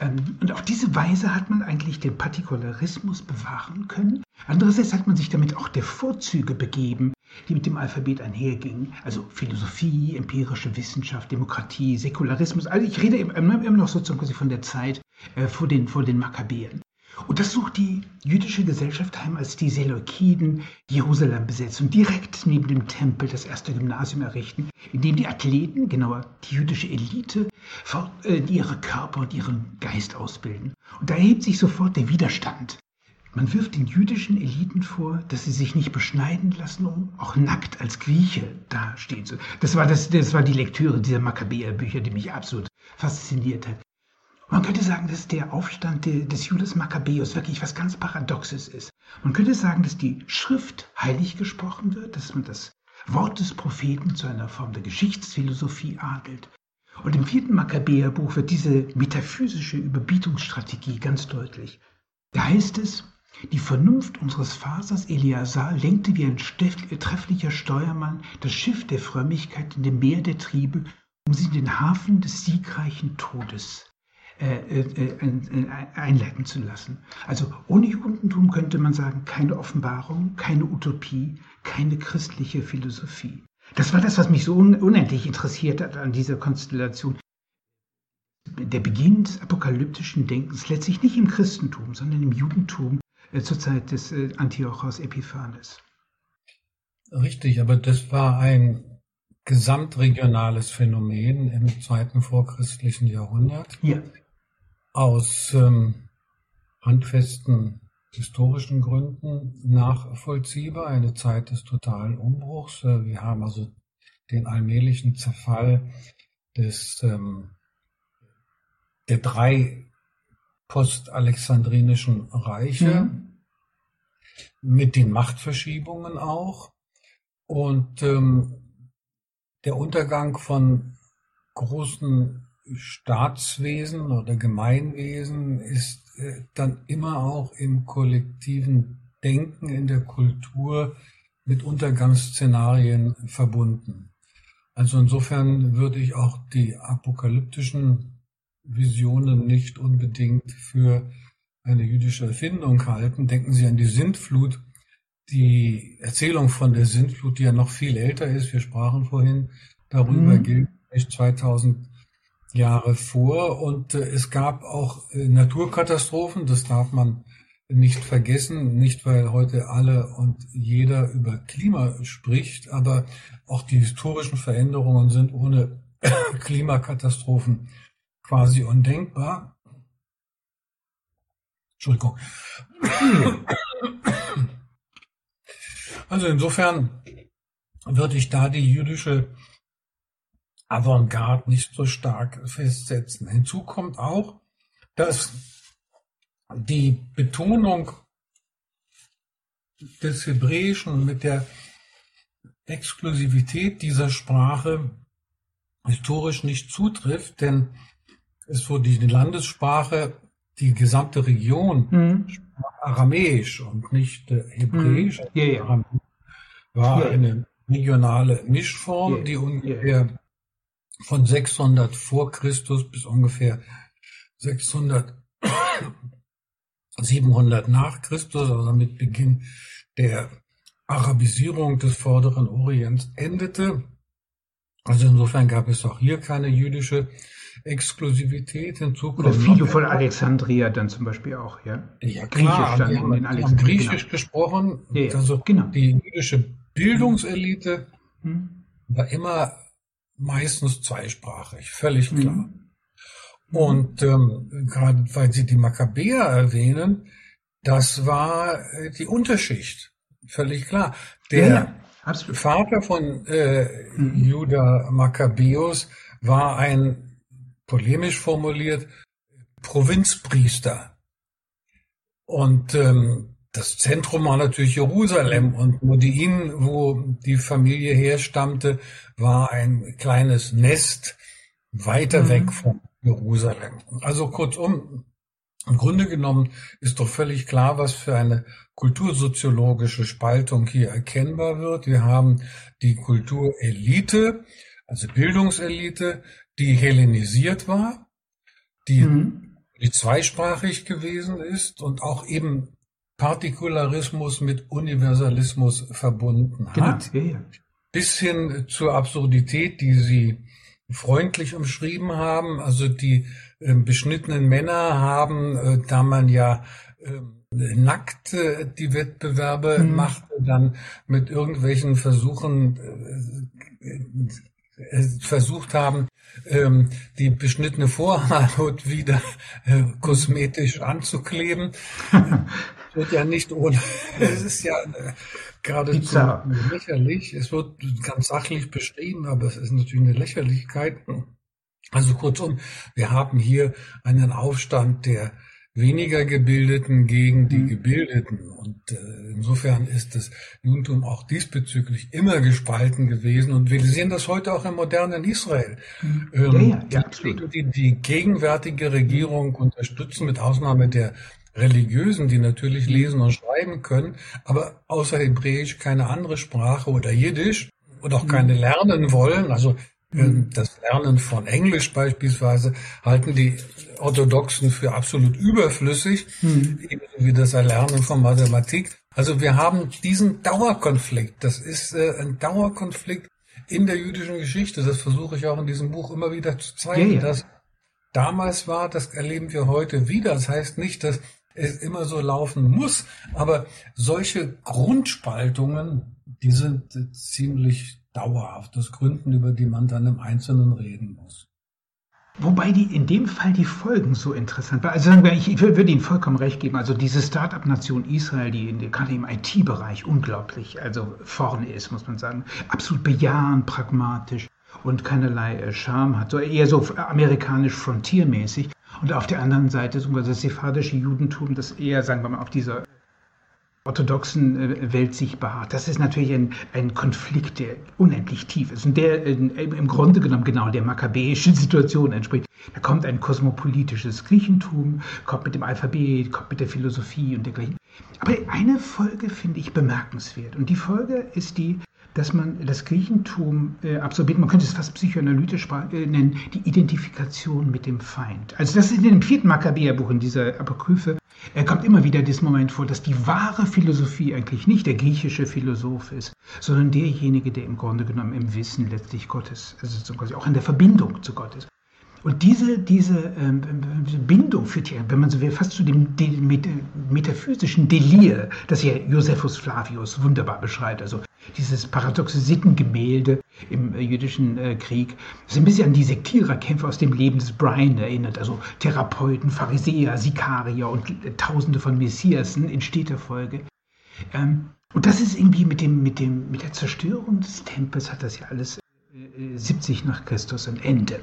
Ähm, und auf diese Weise hat man eigentlich den Partikularismus bewahren können. Andererseits hat man sich damit auch der Vorzüge begeben, die mit dem Alphabet einhergingen. Also Philosophie, empirische Wissenschaft, Demokratie, Säkularismus. Also ich rede immer, noch sozusagen von der Zeit äh, vor, den, vor den Makkabäen. Und das sucht die jüdische Gesellschaft heim, als die Seleukiden Jerusalem besetzen und direkt neben dem Tempel das erste Gymnasium errichten, in dem die Athleten, genauer die jüdische Elite, äh, ihre Körper und ihren Geist ausbilden. Und da erhebt sich sofort der Widerstand. Man wirft den jüdischen Eliten vor, dass sie sich nicht beschneiden lassen, um auch nackt als Grieche dastehen zu. Das war, das, das war die Lektüre dieser Makkabäer-Bücher, die mich absolut fasziniert hat. Man könnte sagen, dass der Aufstand des Judas Makkabäus wirklich was ganz Paradoxes ist. Man könnte sagen, dass die Schrift heilig gesprochen wird, dass man das Wort des Propheten zu einer Form der Geschichtsphilosophie adelt. Und im vierten Makkabäerbuch wird diese metaphysische Überbietungsstrategie ganz deutlich. Da heißt es, die Vernunft unseres Vaters Eleazar lenkte wie ein trefflicher Steuermann das Schiff der Frömmigkeit in dem Meer der Triebe, um sie in den Hafen des siegreichen Todes äh, äh, äh, einleiten zu lassen. Also ohne Judentum könnte man sagen, keine Offenbarung, keine Utopie, keine christliche Philosophie. Das war das, was mich so unendlich interessiert hat an dieser Konstellation. Der Beginn des apokalyptischen Denkens letztlich nicht im Christentum, sondern im Judentum zur Zeit des Antiochos Epiphanes. Richtig, aber das war ein gesamtregionales Phänomen im zweiten vorchristlichen Jahrhundert. Ja aus ähm, handfesten historischen Gründen nachvollziehbar, eine Zeit des totalen Umbruchs. Äh, wir haben also den allmählichen Zerfall des, ähm, der drei postalexandrinischen Reiche mhm. mit den Machtverschiebungen auch und ähm, der Untergang von großen Staatswesen oder Gemeinwesen ist äh, dann immer auch im kollektiven Denken, in der Kultur mit Untergangsszenarien verbunden. Also insofern würde ich auch die apokalyptischen Visionen nicht unbedingt für eine jüdische Erfindung halten. Denken Sie an die Sintflut, die Erzählung von der Sintflut, die ja noch viel älter ist. Wir sprachen vorhin darüber, mhm. gilt 2000 Jahre vor und äh, es gab auch äh, Naturkatastrophen, das darf man nicht vergessen, nicht weil heute alle und jeder über Klima spricht, aber auch die historischen Veränderungen sind ohne Klimakatastrophen quasi undenkbar. Entschuldigung. Also insofern würde ich da die jüdische Avantgarde nicht so stark festsetzen. Hinzu kommt auch, dass die Betonung des Hebräischen mit der Exklusivität dieser Sprache historisch nicht zutrifft, denn es wurde die Landessprache, die gesamte Region mhm. Aramäisch und nicht äh, Hebräisch. Mhm. Yeah, yeah. War yeah. eine regionale Mischform, die ungefähr von 600 vor Christus bis ungefähr 600, 700 nach Christus, also mit Beginn der Arabisierung des vorderen Orients endete. Also insofern gab es auch hier keine jüdische Exklusivität. Hinzu Oder Philo von Alexandria dann zum Beispiel auch, ja? Ja, klar. Griechisch dann die haben, in haben Griechisch genau. gesprochen. Ja, also genau. die jüdische Bildungselite hm. war immer meistens zweisprachig, völlig klar. Mhm. Und ähm, gerade weil Sie die Makkabäer erwähnen, das war äh, die Unterschicht, völlig klar. Der ja, Vater von äh, mhm. Judah Makkabäus war ein, polemisch formuliert, Provinzpriester. Und ähm, das Zentrum war natürlich Jerusalem und Modiin, wo die Familie herstammte, war ein kleines Nest weiter mhm. weg von Jerusalem. Also kurzum, im Grunde genommen ist doch völlig klar, was für eine kultursoziologische Spaltung hier erkennbar wird. Wir haben die Kulturelite, also Bildungselite, die hellenisiert war, die, mhm. die zweisprachig gewesen ist und auch eben Partikularismus mit Universalismus verbunden genau. hat. Ja, ja. Bis hin zur Absurdität, die Sie freundlich umschrieben haben. Also die äh, beschnittenen Männer haben, äh, da man ja äh, nackt äh, die Wettbewerbe mhm. machte, dann mit irgendwelchen Versuchen äh, äh, versucht haben, ähm, die beschnittene Vorhaut wieder kosmetisch anzukleben wird ja nicht ohne, es ist ja äh, geradezu lächerlich. Es wird ganz sachlich beschrieben, aber es ist natürlich eine Lächerlichkeit. Also kurzum, wir haben hier einen Aufstand der weniger Gebildeten gegen die mhm. Gebildeten. Und äh, insofern ist das Judentum auch diesbezüglich immer gespalten gewesen. Und wir sehen das heute auch im modernen Israel. Mhm. Ähm, ja, ja, ja, absolut. Die, die gegenwärtige Regierung unterstützen, mit Ausnahme der Religiösen, die natürlich lesen und schreiben können, aber außer Hebräisch keine andere Sprache oder Jiddisch und auch keine mhm. lernen wollen. Also das Lernen von Englisch beispielsweise halten die Orthodoxen für absolut überflüssig, mhm. ebenso wie das Erlernen von Mathematik. Also wir haben diesen Dauerkonflikt. Das ist äh, ein Dauerkonflikt in der jüdischen Geschichte. Das versuche ich auch in diesem Buch immer wieder zu zeigen, ja, ja. dass damals war, das erleben wir heute wieder. Das heißt nicht, dass es immer so laufen muss. Aber solche Grundspaltungen, die sind ziemlich dauerhaft. Das Gründen, über die man dann im Einzelnen reden muss. Wobei die in dem Fall die Folgen so interessant waren. Also sagen wir, ich, würde Ihnen vollkommen recht geben. Also diese Start-up-Nation Israel, die in, gerade im IT-Bereich unglaublich, also vorne ist, muss man sagen, absolut bejahend, pragmatisch und keinerlei äh, Charme hat, so eher so amerikanisch frontiermäßig. Und auf der anderen Seite das sephardische Judentum, das eher, sagen wir mal, auf dieser orthodoxen äh, Welt sich beharrt. Das ist natürlich ein, ein Konflikt, der unendlich tief ist und der im Grunde genommen genau der makkabäischen Situation entspricht. Da kommt ein kosmopolitisches Griechentum, kommt mit dem Alphabet, kommt mit der Philosophie und dergleichen. Aber eine Folge finde ich bemerkenswert und die Folge ist die, dass man das Griechentum äh, absorbiert, man könnte es fast psychoanalytisch äh, nennen, die Identifikation mit dem Feind. Also das ist in dem vierten Makkabäerbuch, in dieser Apokryphe, kommt immer wieder dieses Moment vor, dass die wahre Philosophie eigentlich nicht der griechische Philosoph ist, sondern derjenige, der im Grunde genommen im Wissen letztlich Gottes, also auch in der Verbindung zu Gott ist. Und diese, diese ähm, Bindung führt ja, wenn man so will, fast zu dem De metaphysischen Delir, das ja Josephus Flavius wunderbar beschreibt. Also dieses paradoxe Sittengemälde im äh, jüdischen äh, Krieg, das ein bisschen an die Sektiererkämpfe aus dem Leben des Brian erinnert. Also Therapeuten, Pharisäer, Sikarier und äh, Tausende von Messiasen in steter Folge. Ähm, und das ist irgendwie mit, dem, mit, dem, mit der Zerstörung des Tempels hat das ja alles 70 nach Christus ein Ende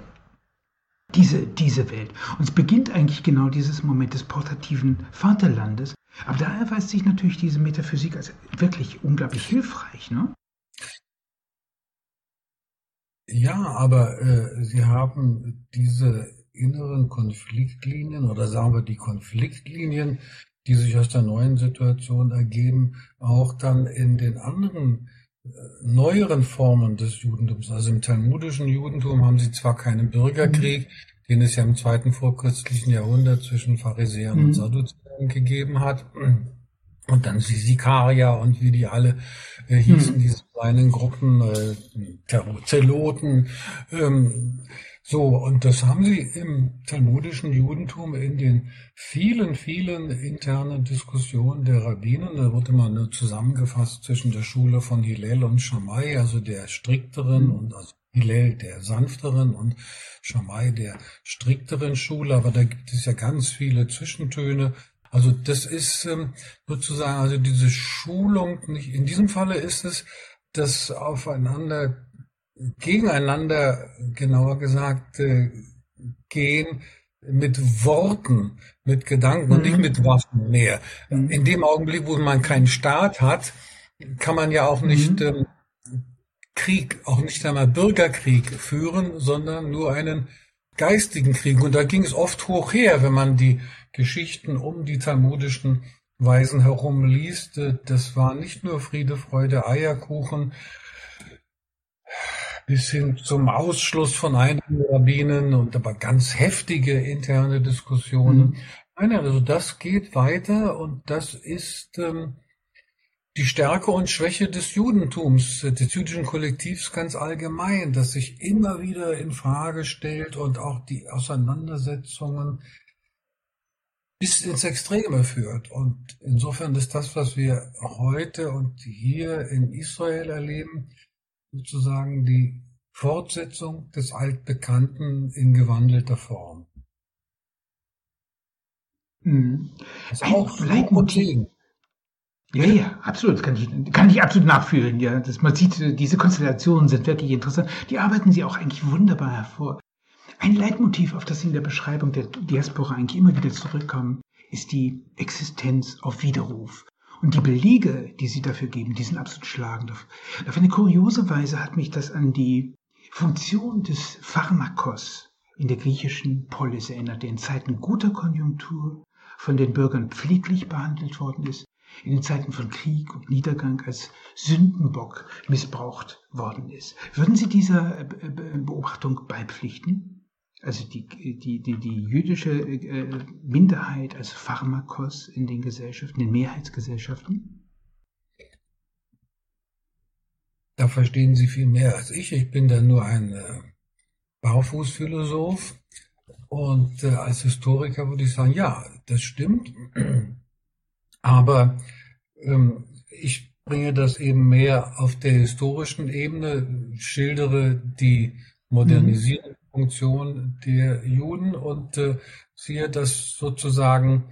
diese, diese Welt. Und es beginnt eigentlich genau dieses Moment des portativen Vaterlandes. Aber da erweist sich natürlich diese Metaphysik als wirklich unglaublich hilfreich. Ne? Ja, aber äh, Sie haben diese inneren Konfliktlinien oder sagen wir die Konfliktlinien, die sich aus der neuen Situation ergeben, auch dann in den anderen äh, neueren Formen des Judentums. Also im talmudischen Judentum haben sie zwar keinen Bürgerkrieg, mhm. Den es ja im zweiten vorchristlichen Jahrhundert zwischen Pharisäern mhm. und Sadduzäern gegeben hat. Und dann die Sikarier und wie die alle äh, hießen, mhm. diese kleinen Gruppen, äh, Zeloten, ähm, so, und das haben sie im talmudischen Judentum in den vielen, vielen internen Diskussionen der Rabbinen, da wurde man nur zusammengefasst zwischen der Schule von Hillel und Shammai, also der strikteren und also Hillel der sanfteren und Shammai der strikteren Schule, aber da gibt es ja ganz viele Zwischentöne. Also das ist ähm, sozusagen, also diese Schulung, nicht, in diesem Falle ist es das Aufeinander gegeneinander, genauer gesagt, äh, gehen mit Worten, mit Gedanken und nicht mhm. mit Waffen mehr. Mhm. In dem Augenblick, wo man keinen Staat hat, kann man ja auch nicht mhm. ähm, Krieg, auch nicht einmal Bürgerkrieg führen, sondern nur einen geistigen Krieg. Und da ging es oft hoch her, wenn man die Geschichten um die talmudischen Weisen herum liest. Das war nicht nur Friede, Freude, Eierkuchen, bis hin zum Ausschluss von einigen Rabbinen und aber ganz heftige interne Diskussionen. Mhm. Nein, also das geht weiter und das ist ähm, die Stärke und Schwäche des Judentums, des jüdischen Kollektivs ganz allgemein, das sich immer wieder in Frage stellt und auch die Auseinandersetzungen bis ins Extreme führt. Und insofern ist das, was wir heute und hier in Israel erleben, sozusagen die Fortsetzung des Altbekannten in gewandelter Form. Mhm. Das ist auch Leitmotiv. Ja, ja, absolut. Kann ich, kann ich absolut nachfühlen. Ja, das, man sieht, diese Konstellationen sind wirklich interessant. Die arbeiten sie auch eigentlich wunderbar hervor. Ein Leitmotiv, auf das Sie in der Beschreibung der Diaspora eigentlich immer wieder zurückkommen, ist die Existenz auf Widerruf. Und die Belege, die sie dafür geben, die sind absolut schlagend. Auf eine kuriose Weise hat mich das an die Funktion des Pharmakos in der griechischen Polis erinnert, der in Zeiten guter Konjunktur von den Bürgern pfleglich behandelt worden ist, in den Zeiten von Krieg und Niedergang als Sündenbock missbraucht worden ist. Würden Sie dieser Beobachtung beipflichten? also die, die, die, die jüdische äh, Minderheit als Pharmakos in den Gesellschaften, in den Mehrheitsgesellschaften? Da verstehen Sie viel mehr als ich. Ich bin da nur ein äh, Barfußphilosoph und äh, als Historiker würde ich sagen, ja, das stimmt. Aber ähm, ich bringe das eben mehr auf der historischen Ebene, schildere die Modernisierung Funktion der Juden und äh, sehe das sozusagen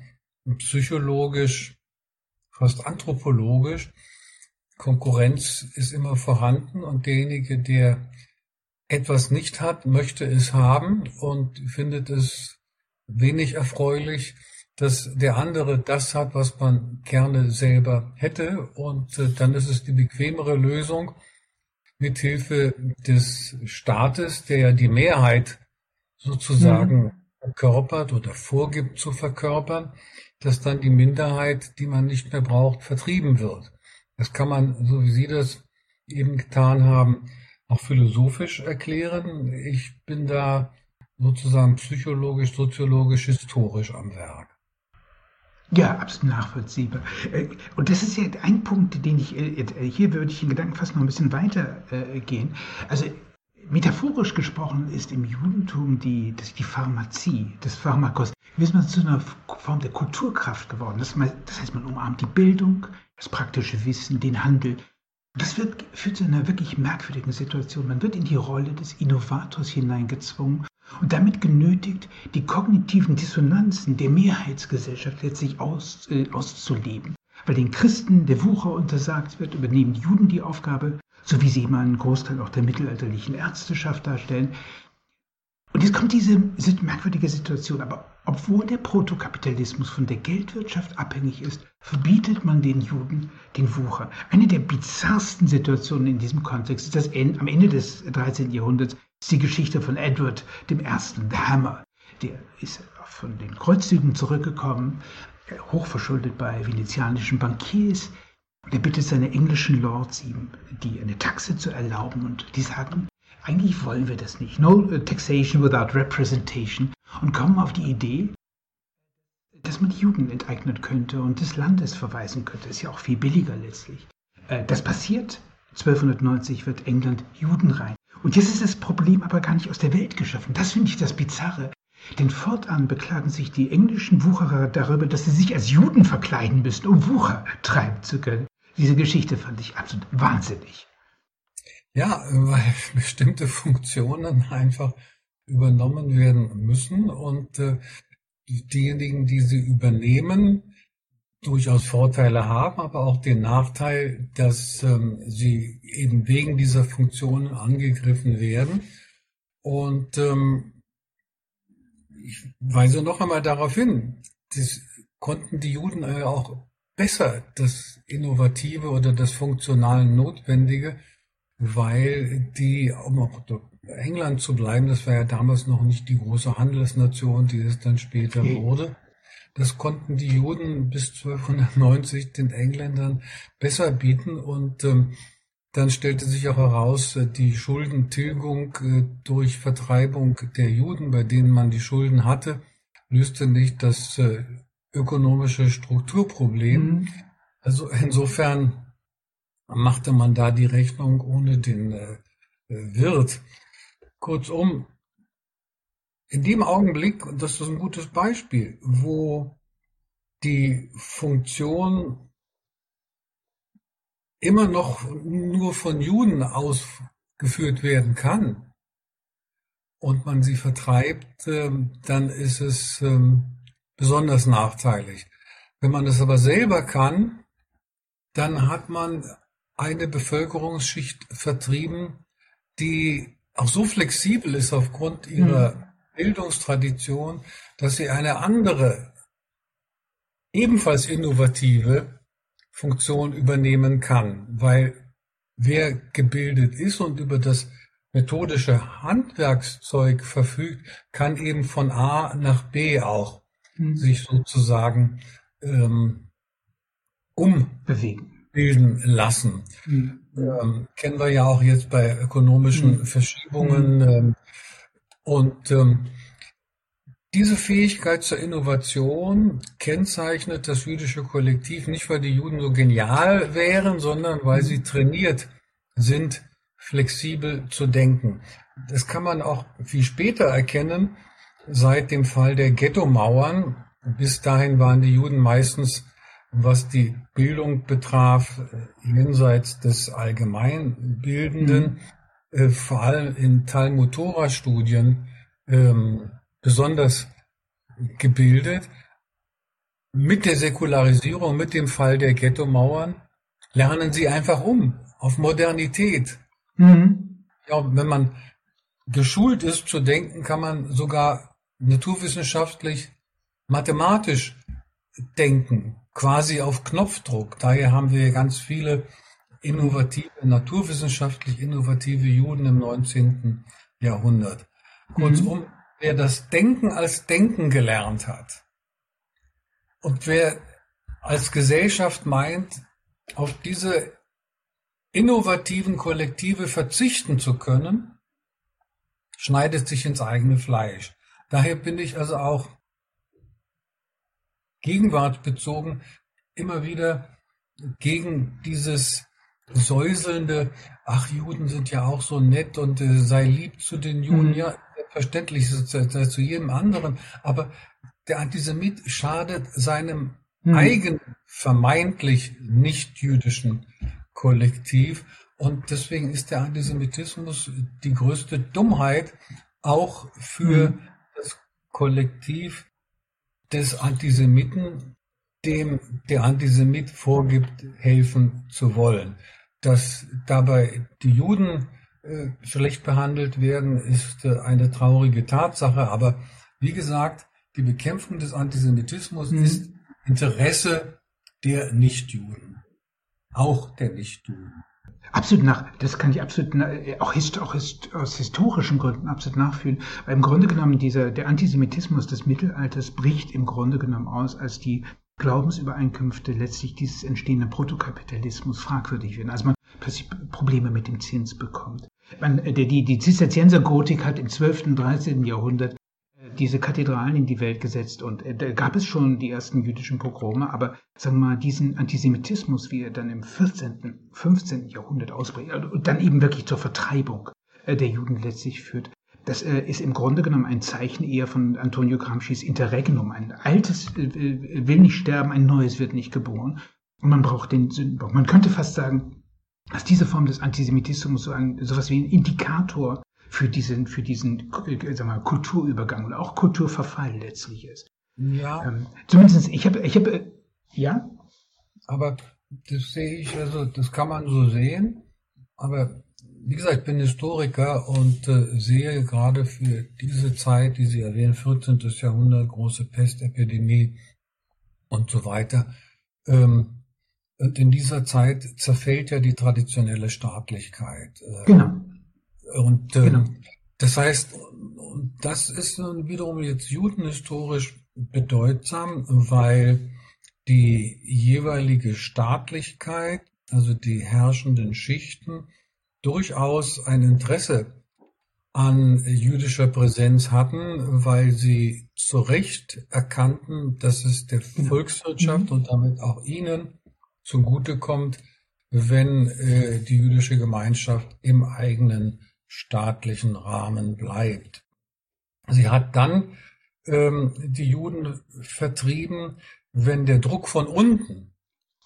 psychologisch, fast anthropologisch. Konkurrenz ist immer vorhanden und derjenige, der etwas nicht hat, möchte es haben und findet es wenig erfreulich, dass der andere das hat, was man gerne selber hätte. Und äh, dann ist es die bequemere Lösung, mit Hilfe des Staates, der ja die Mehrheit sozusagen mhm. verkörpert oder vorgibt zu verkörpern, dass dann die Minderheit, die man nicht mehr braucht, vertrieben wird. Das kann man, so wie Sie das eben getan haben, auch philosophisch erklären. Ich bin da sozusagen psychologisch, soziologisch, historisch am Werk. Ja, absolut nachvollziehbar. Äh, und das ist ja ein Punkt, den ich, äh, äh, hier würde ich den Gedanken fast noch ein bisschen weiter gehen. Also metaphorisch gesprochen ist im Judentum die, das, die Pharmazie, das Pharmakos, wie ist man zu einer Form der Kulturkraft geworden. Das, heißt, man umarmt die Bildung, das praktische Wissen, den Handel. Das wird, führt zu einer wirklich merkwürdigen Situation. Man wird in die Rolle des Innovators hineingezwungen und damit genötigt, die kognitiven Dissonanzen der Mehrheitsgesellschaft letztlich aus, äh, auszuleben. Weil den Christen der Wucher untersagt wird, übernehmen Juden die Aufgabe, so wie sie immer einen Großteil auch der mittelalterlichen Ärzteschaft darstellen. Und jetzt kommt diese merkwürdige Situation, aber obwohl der Protokapitalismus von der Geldwirtschaft abhängig ist, verbietet man den Juden den Wucher. Eine der bizarrsten Situationen in diesem Kontext ist das am Ende des 13. Jahrhunderts ist die Geschichte von Edward I., The Hammer. Der ist von den Kreuzzügen zurückgekommen, hochverschuldet bei venezianischen Bankiers. Der bittet seine englischen Lords, ihm die eine Taxe zu erlauben und die sagen, eigentlich wollen wir das nicht. No taxation without representation. Und kommen auf die Idee, dass man die Juden enteignen könnte und des Landes verweisen könnte. Ist ja auch viel billiger letztlich. Äh, das passiert. 1290 wird England judenrein. Und jetzt ist das Problem aber gar nicht aus der Welt geschaffen. Das finde ich das Bizarre. Denn fortan beklagen sich die englischen Wucherer darüber, dass sie sich als Juden verkleiden müssen, um Wucher treiben zu können. Diese Geschichte fand ich absolut wahnsinnig. Ja, weil bestimmte Funktionen einfach übernommen werden müssen und äh, diejenigen, die sie übernehmen, durchaus Vorteile haben, aber auch den Nachteil, dass ähm, sie eben wegen dieser Funktionen angegriffen werden. Und ähm, ich weise noch einmal darauf hin, das konnten die Juden äh, auch besser das Innovative oder das funktional Notwendige, weil die, um auch England zu bleiben, das war ja damals noch nicht die große Handelsnation, die es dann später wurde, das konnten die Juden bis 1290 den Engländern besser bieten und ähm, dann stellte sich auch heraus, äh, die Schuldentilgung äh, durch Vertreibung der Juden, bei denen man die Schulden hatte, löste nicht das äh, ökonomische Strukturproblem. Mhm. Also insofern machte man da die Rechnung ohne den Wirt. Kurzum, in dem Augenblick, und das ist ein gutes Beispiel, wo die Funktion immer noch nur von Juden ausgeführt werden kann und man sie vertreibt, ähm, dann ist es ähm, besonders nachteilig. Wenn man es aber selber kann, dann hat man eine Bevölkerungsschicht vertrieben, die auch so flexibel ist aufgrund ihrer hm. Bildungstradition, dass sie eine andere, ebenfalls innovative Funktion übernehmen kann, weil wer gebildet ist und über das methodische Handwerkszeug verfügt, kann eben von A nach B auch mhm. sich sozusagen ähm, umbewegen, bilden lassen. Mhm. Ähm, kennen wir ja auch jetzt bei ökonomischen mhm. Verschiebungen. Ähm, und ähm, diese Fähigkeit zur Innovation kennzeichnet das jüdische Kollektiv nicht, weil die Juden so genial wären, sondern weil sie trainiert sind, flexibel zu denken. Das kann man auch viel später erkennen, seit dem Fall der Ghetto-Mauern. Bis dahin waren die Juden meistens, was die Bildung betraf, jenseits des Allgemeinbildenden. Mhm äh, vor allem in Talmud-Tora-Studien ähm, besonders gebildet. Mit der Säkularisierung, mit dem Fall der Ghetto-Mauern lernen sie einfach um auf Modernität. Mhm. Ja, wenn man geschult ist zu denken, kann man sogar naturwissenschaftlich, mathematisch denken, quasi auf Knopfdruck. Daher haben wir ganz viele innovative, naturwissenschaftlich innovative Juden im 19. Jahrhundert. Kurzum, mhm. wer das Denken als Denken gelernt hat und wer als Gesellschaft meint, auf diese innovativen Kollektive verzichten zu können, schneidet sich ins eigene Fleisch. Daher bin ich also auch gegenwartbezogen immer wieder gegen dieses säuselnde, ach, Juden sind ja auch so nett und äh, sei lieb zu den Juden. Mhm. Ja, selbstverständlich, zu, zu jedem anderen. Aber der Antisemit schadet seinem mhm. eigenen, vermeintlich nicht-jüdischen Kollektiv. Und deswegen ist der Antisemitismus die größte Dummheit auch für mhm. das Kollektiv des Antisemiten, dem der Antisemit vorgibt, helfen zu wollen. Dass dabei die Juden äh, schlecht behandelt werden, ist äh, eine traurige Tatsache. Aber wie gesagt, die Bekämpfung des Antisemitismus mhm. ist Interesse der Nichtjuden. Auch der Nichtjuden. Absolut nach, das kann ich absolut, auch, hist, auch hist, aus historischen Gründen absolut nachfühlen. Weil im Grunde genommen dieser, der Antisemitismus des Mittelalters bricht im Grunde genommen aus, als die Glaubensübereinkünfte letztlich dieses entstehende Protokapitalismus fragwürdig werden. Also man plötzlich Probleme mit dem Zins bekommt. Man, der, die, die Zisterziensergotik hat im 12. und 13. Jahrhundert diese Kathedralen in die Welt gesetzt und äh, da gab es schon die ersten jüdischen Pogrome, aber sagen wir mal, diesen Antisemitismus, wie er dann im 14., 15. Jahrhundert ausbricht und dann eben wirklich zur Vertreibung äh, der Juden letztlich führt, das äh, ist im Grunde genommen ein Zeichen eher von Antonio Gramscis Interregnum. Ein altes will nicht sterben, ein neues wird nicht geboren. Und man braucht den Sündenbock. Man könnte fast sagen, dass diese Form des Antisemitismus so ein, sowas wie ein Indikator für diesen, für diesen äh, sag mal, Kulturübergang oder auch Kulturverfall letztlich ist. Ja. Ähm, zumindest, ich habe, ich habe, äh, ja. Aber das sehe ich, also das kann man so sehen. Aber wie gesagt, ich bin Historiker und äh, sehe gerade für diese Zeit, die Sie erwähnen, 14. Jahrhundert, große Pestepidemie und so weiter. Ähm, und in dieser Zeit zerfällt ja die traditionelle Staatlichkeit. Äh, genau. Und ähm, genau. das heißt, das ist wiederum jetzt judenhistorisch bedeutsam, weil die jeweilige Staatlichkeit, also die herrschenden Schichten, durchaus ein Interesse an jüdischer Präsenz hatten, weil sie zu Recht erkannten, dass es der. Volkswirtschaft mhm. und damit auch ihnen zugutekommt, wenn äh, die jüdische Gemeinschaft im eigenen staatlichen Rahmen bleibt. Sie hat dann ähm, die Juden vertrieben, wenn der Druck von unten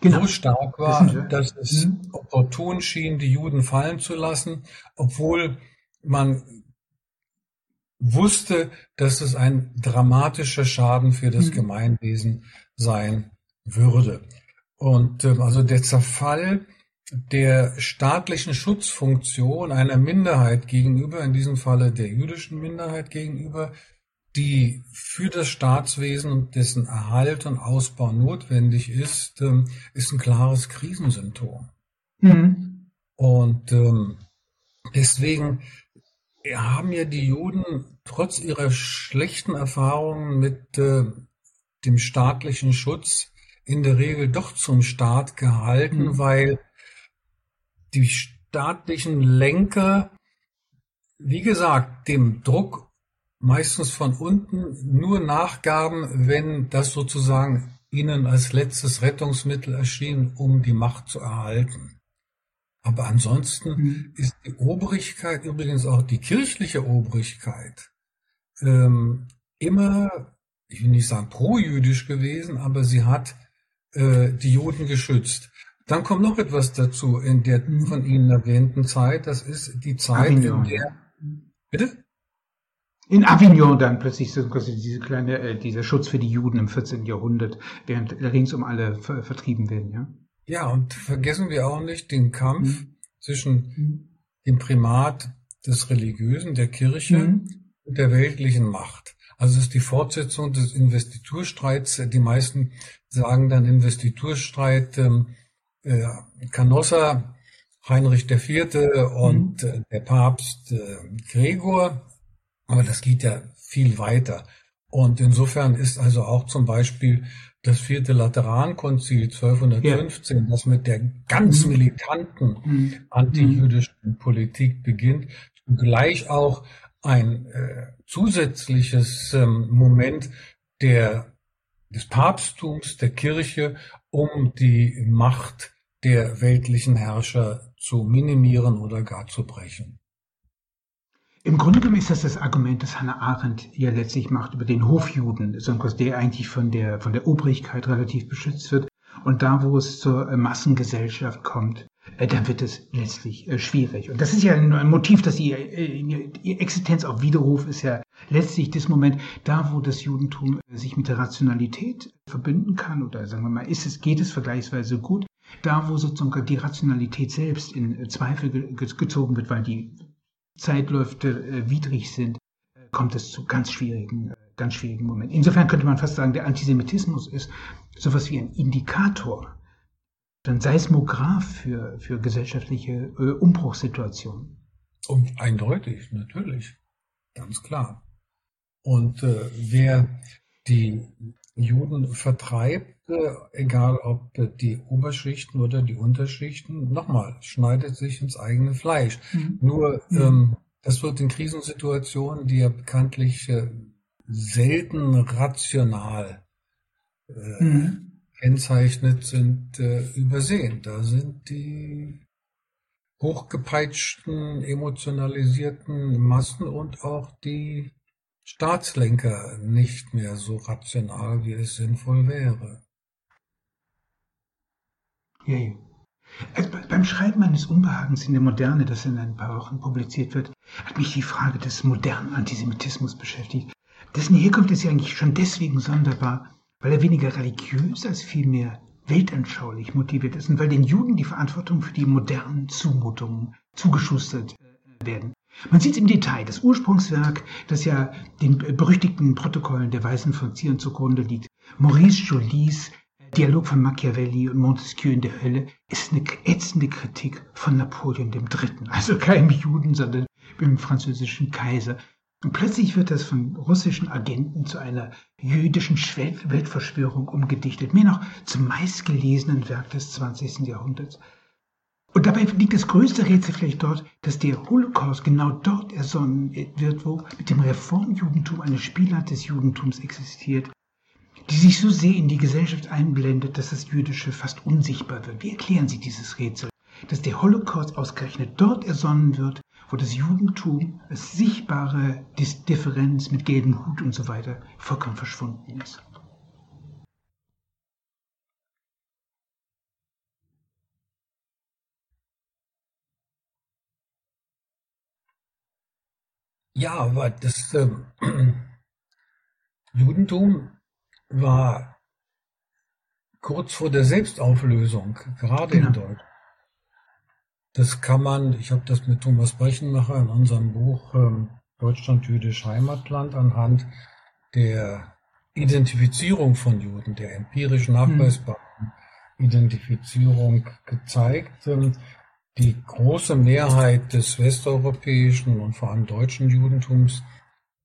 genau. so stark war, das dass es mhm. opportun schien, die Juden fallen zu lassen, obwohl man wusste, dass es ein dramatischer Schaden für das mhm. Gemeinwesen sein würde. Und ähm, also der Zerfall der staatlichen Schutzfunktion einer Minderheit gegenüber, in diesem Falle der jüdischen Minderheit gegenüber, die für das Staatswesen und dessen Erhalt und Ausbau notwendig ist, ähm, ist ein klares Krisensymptom. Mhm. Und ähm, deswegen haben ja die Juden trotz ihrer schlechten Erfahrungen mit äh, dem staatlichen Schutz in der Regel doch zum Staat gehalten, mhm. weil die staatlichen Lenker, wie gesagt, dem Druck meistens von unten nur nachgaben, wenn das sozusagen ihnen als letztes Rettungsmittel erschien, um die Macht zu erhalten. Aber ansonsten mhm. ist die Obrigkeit, übrigens auch die kirchliche Obrigkeit, ähm, immer, ich will nicht sagen pro-jüdisch gewesen, aber sie hat äh, die Juden geschützt. Dann kommt noch etwas dazu in der von Ihnen erwähnten Zeit. Das ist die Zeit, in der. Bitte? In Avignon dann plötzlich diese kleine, äh, dieser Schutz für die Juden im 14. Jahrhundert, während ringsum alle ver vertrieben werden, ja. Ja, und vergessen wir auch nicht den Kampf mhm. zwischen mhm. dem Primat des Religiösen, der Kirche mhm. und der weltlichen Macht. Also es ist die Fortsetzung des Investiturstreits. Die meisten sagen dann Investiturstreit ähm, äh, Canossa, Heinrich IV. und mhm. äh, der Papst äh, Gregor. Aber das geht ja viel weiter. Und insofern ist also auch zum Beispiel das vierte Laterankonzil 1215, ja. das mit der ganz mhm. militanten mhm. antijüdischen Politik beginnt, gleich auch ein äh, zusätzliches ähm, Moment der, des Papsttums, der Kirche, um die Macht der weltlichen Herrscher zu minimieren oder gar zu brechen. Im Grunde genommen ist das das Argument, das Hannah Arendt ja letztlich macht über den Hofjuden, der eigentlich von der, von der Obrigkeit relativ beschützt wird. Und da, wo es zur Massengesellschaft kommt, äh, dann wird es letztlich äh, schwierig. Und das ist ja ein Motiv, dass ihr, äh, ihr Existenz auf Widerruf ist ja letztlich das Moment, da wo das Judentum sich mit der Rationalität verbinden kann, oder sagen wir mal, ist es, geht es vergleichsweise gut, da wo sozusagen die Rationalität selbst in Zweifel gezogen wird, weil die Zeitläufe äh, widrig sind, äh, kommt es zu ganz schwierigen, äh, ganz schwierigen Momenten. Insofern könnte man fast sagen, der Antisemitismus ist sowas wie ein Indikator, ein Seismograph für, für gesellschaftliche Umbruchssituationen. Und eindeutig, natürlich, ganz klar. Und äh, wer die Juden vertreibt, egal ob die Oberschichten oder die Unterschichten, nochmal, schneidet sich ins eigene Fleisch. Mhm. Nur ähm, das wird in Krisensituationen, die ja bekanntlich äh, selten rational äh, mhm. kennzeichnet sind, äh, übersehen. Da sind die hochgepeitschten, emotionalisierten Massen und auch die Staatslenker nicht mehr so rational, wie es sinnvoll wäre. Ja, ja. Also beim Schreiben eines Unbehagens in der Moderne, das in ein paar Wochen publiziert wird, hat mich die Frage des modernen Antisemitismus beschäftigt. Dessen Herkunft ist ja eigentlich schon deswegen sonderbar, weil er weniger religiös als vielmehr weltanschaulich motiviert ist und weil den Juden die Verantwortung für die modernen Zumutungen zugeschustert äh, werden. Man sieht im Detail das Ursprungswerk, das ja den berüchtigten Protokollen der Weisen von Zion zugrunde liegt. Maurice Jolys Dialog von Machiavelli und Montesquieu in der Hölle ist eine ätzende Kritik von Napoleon III., also keinem Juden, sondern dem französischen Kaiser. Und plötzlich wird das von russischen Agenten zu einer jüdischen Weltverschwörung umgedichtet, mehr noch zum meistgelesenen Werk des 20. Jahrhunderts. Und dabei liegt das größte Rätsel vielleicht dort, dass der Holocaust genau dort ersonnen wird, wo mit dem Reformjudentum eine Spielart des Judentums existiert, die sich so sehr in die Gesellschaft einblendet, dass das Jüdische fast unsichtbar wird. Wie erklären Sie dieses Rätsel? Dass der Holocaust ausgerechnet dort ersonnen wird, wo das Judentum als sichtbare Differenz mit gelbem Hut und so weiter vollkommen verschwunden ist. Ja, aber das äh, Judentum war kurz vor der Selbstauflösung, gerade genau. in Deutschland. Das kann man, ich habe das mit Thomas Brechenmacher in unserem Buch ähm, Deutschland jüdisch Heimatland anhand der Identifizierung von Juden, der empirisch nachweisbaren mhm. Identifizierung gezeigt. Ähm, die große Mehrheit des westeuropäischen und vor allem deutschen Judentums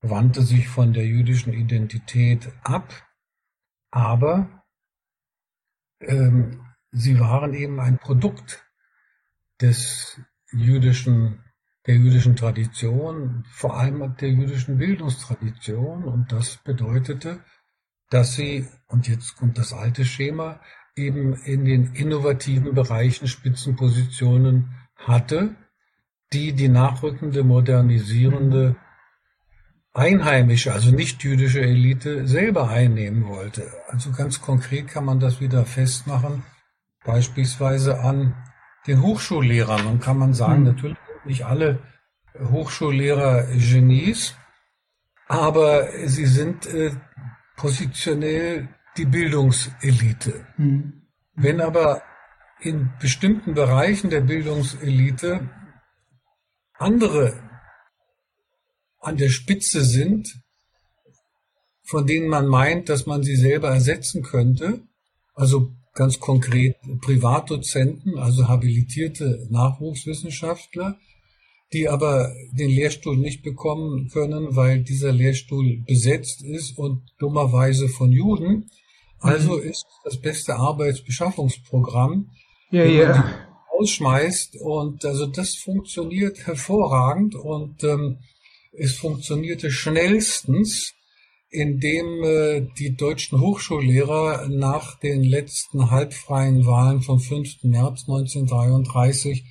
wandte sich von der jüdischen Identität ab aber ähm, sie waren eben ein Produkt des jüdischen, der jüdischen Tradition, vor allem der jüdischen Bildungstradition. Und das bedeutete, dass sie, und jetzt kommt das alte Schema, eben in den innovativen Bereichen Spitzenpositionen hatte, die die nachrückende, modernisierende einheimische, also nicht jüdische Elite selber einnehmen wollte. Also ganz konkret kann man das wieder festmachen, beispielsweise an den Hochschullehrern. Und kann man sagen, mhm. natürlich nicht alle Hochschullehrer Genies, aber sie sind äh, positionell die Bildungselite. Mhm. Wenn aber in bestimmten Bereichen der Bildungselite andere an der Spitze sind, von denen man meint, dass man sie selber ersetzen könnte, also ganz konkret Privatdozenten, also habilitierte Nachwuchswissenschaftler, die aber den Lehrstuhl nicht bekommen können, weil dieser Lehrstuhl besetzt ist und dummerweise von Juden. Also ist das beste Arbeitsbeschaffungsprogramm, ja, ja. ausschmeißt und also das funktioniert hervorragend und ähm, es funktionierte schnellstens, indem äh, die deutschen Hochschullehrer nach den letzten halbfreien Wahlen vom 5. März 1933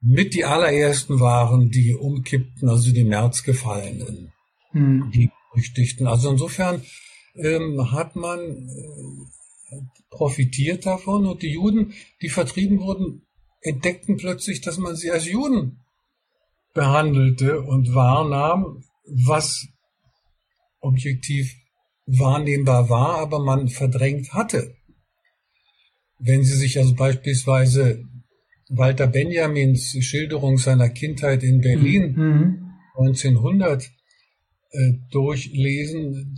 mit die allerersten waren, die umkippten, also die Märzgefallenen, hm. die berüchtigten. Also insofern ähm, hat man äh, profitiert davon und die Juden, die vertrieben wurden, entdeckten plötzlich, dass man sie als Juden behandelte und wahrnahm, was objektiv wahrnehmbar war, aber man verdrängt hatte. Wenn Sie sich also beispielsweise Walter Benjamins Schilderung seiner Kindheit in Berlin mhm. 1900 äh, durchlesen,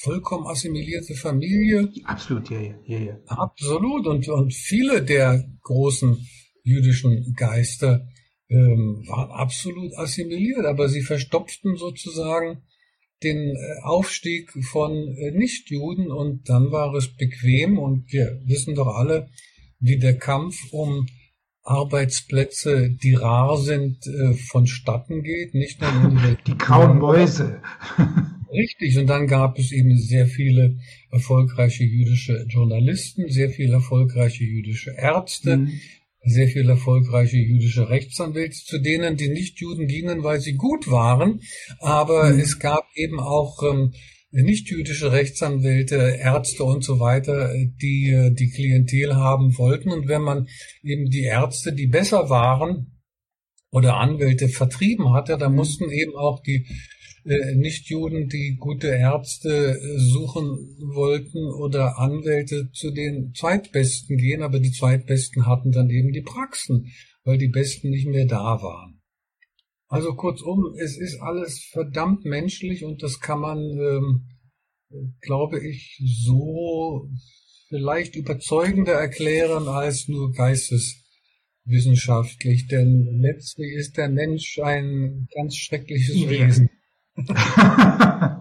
vollkommen assimilierte Familie. Absolut, ja, ja, ja. ja. Absolut. Und, und viele der großen jüdischen Geister ähm, waren absolut assimiliert, aber sie verstopften sozusagen den äh, Aufstieg von äh, Nichtjuden und dann war es bequem und wir wissen doch alle, wie der Kampf um Arbeitsplätze, die rar sind, äh, vonstatten geht, nicht nur in der Die grauen Mäuse. Richtig, und dann gab es eben sehr viele erfolgreiche jüdische Journalisten, sehr viele erfolgreiche jüdische Ärzte, mhm. sehr viele erfolgreiche jüdische Rechtsanwälte, zu denen die Nichtjuden gingen, weil sie gut waren, aber mhm. es gab eben auch ähm, nicht-jüdische Rechtsanwälte, Ärzte und so weiter, die äh, die Klientel haben wollten. Und wenn man eben die Ärzte, die besser waren oder Anwälte vertrieben hatte, dann mussten eben auch die äh, Nichtjuden, die gute Ärzte äh, suchen wollten oder Anwälte zu den Zweitbesten gehen, aber die Zweitbesten hatten dann eben die Praxen, weil die Besten nicht mehr da waren. Also kurzum, es ist alles verdammt menschlich und das kann man, ähm, glaube ich, so vielleicht überzeugender erklären als nur geisteswissenschaftlich, denn letztlich ist der Mensch ein ganz schreckliches Wesen.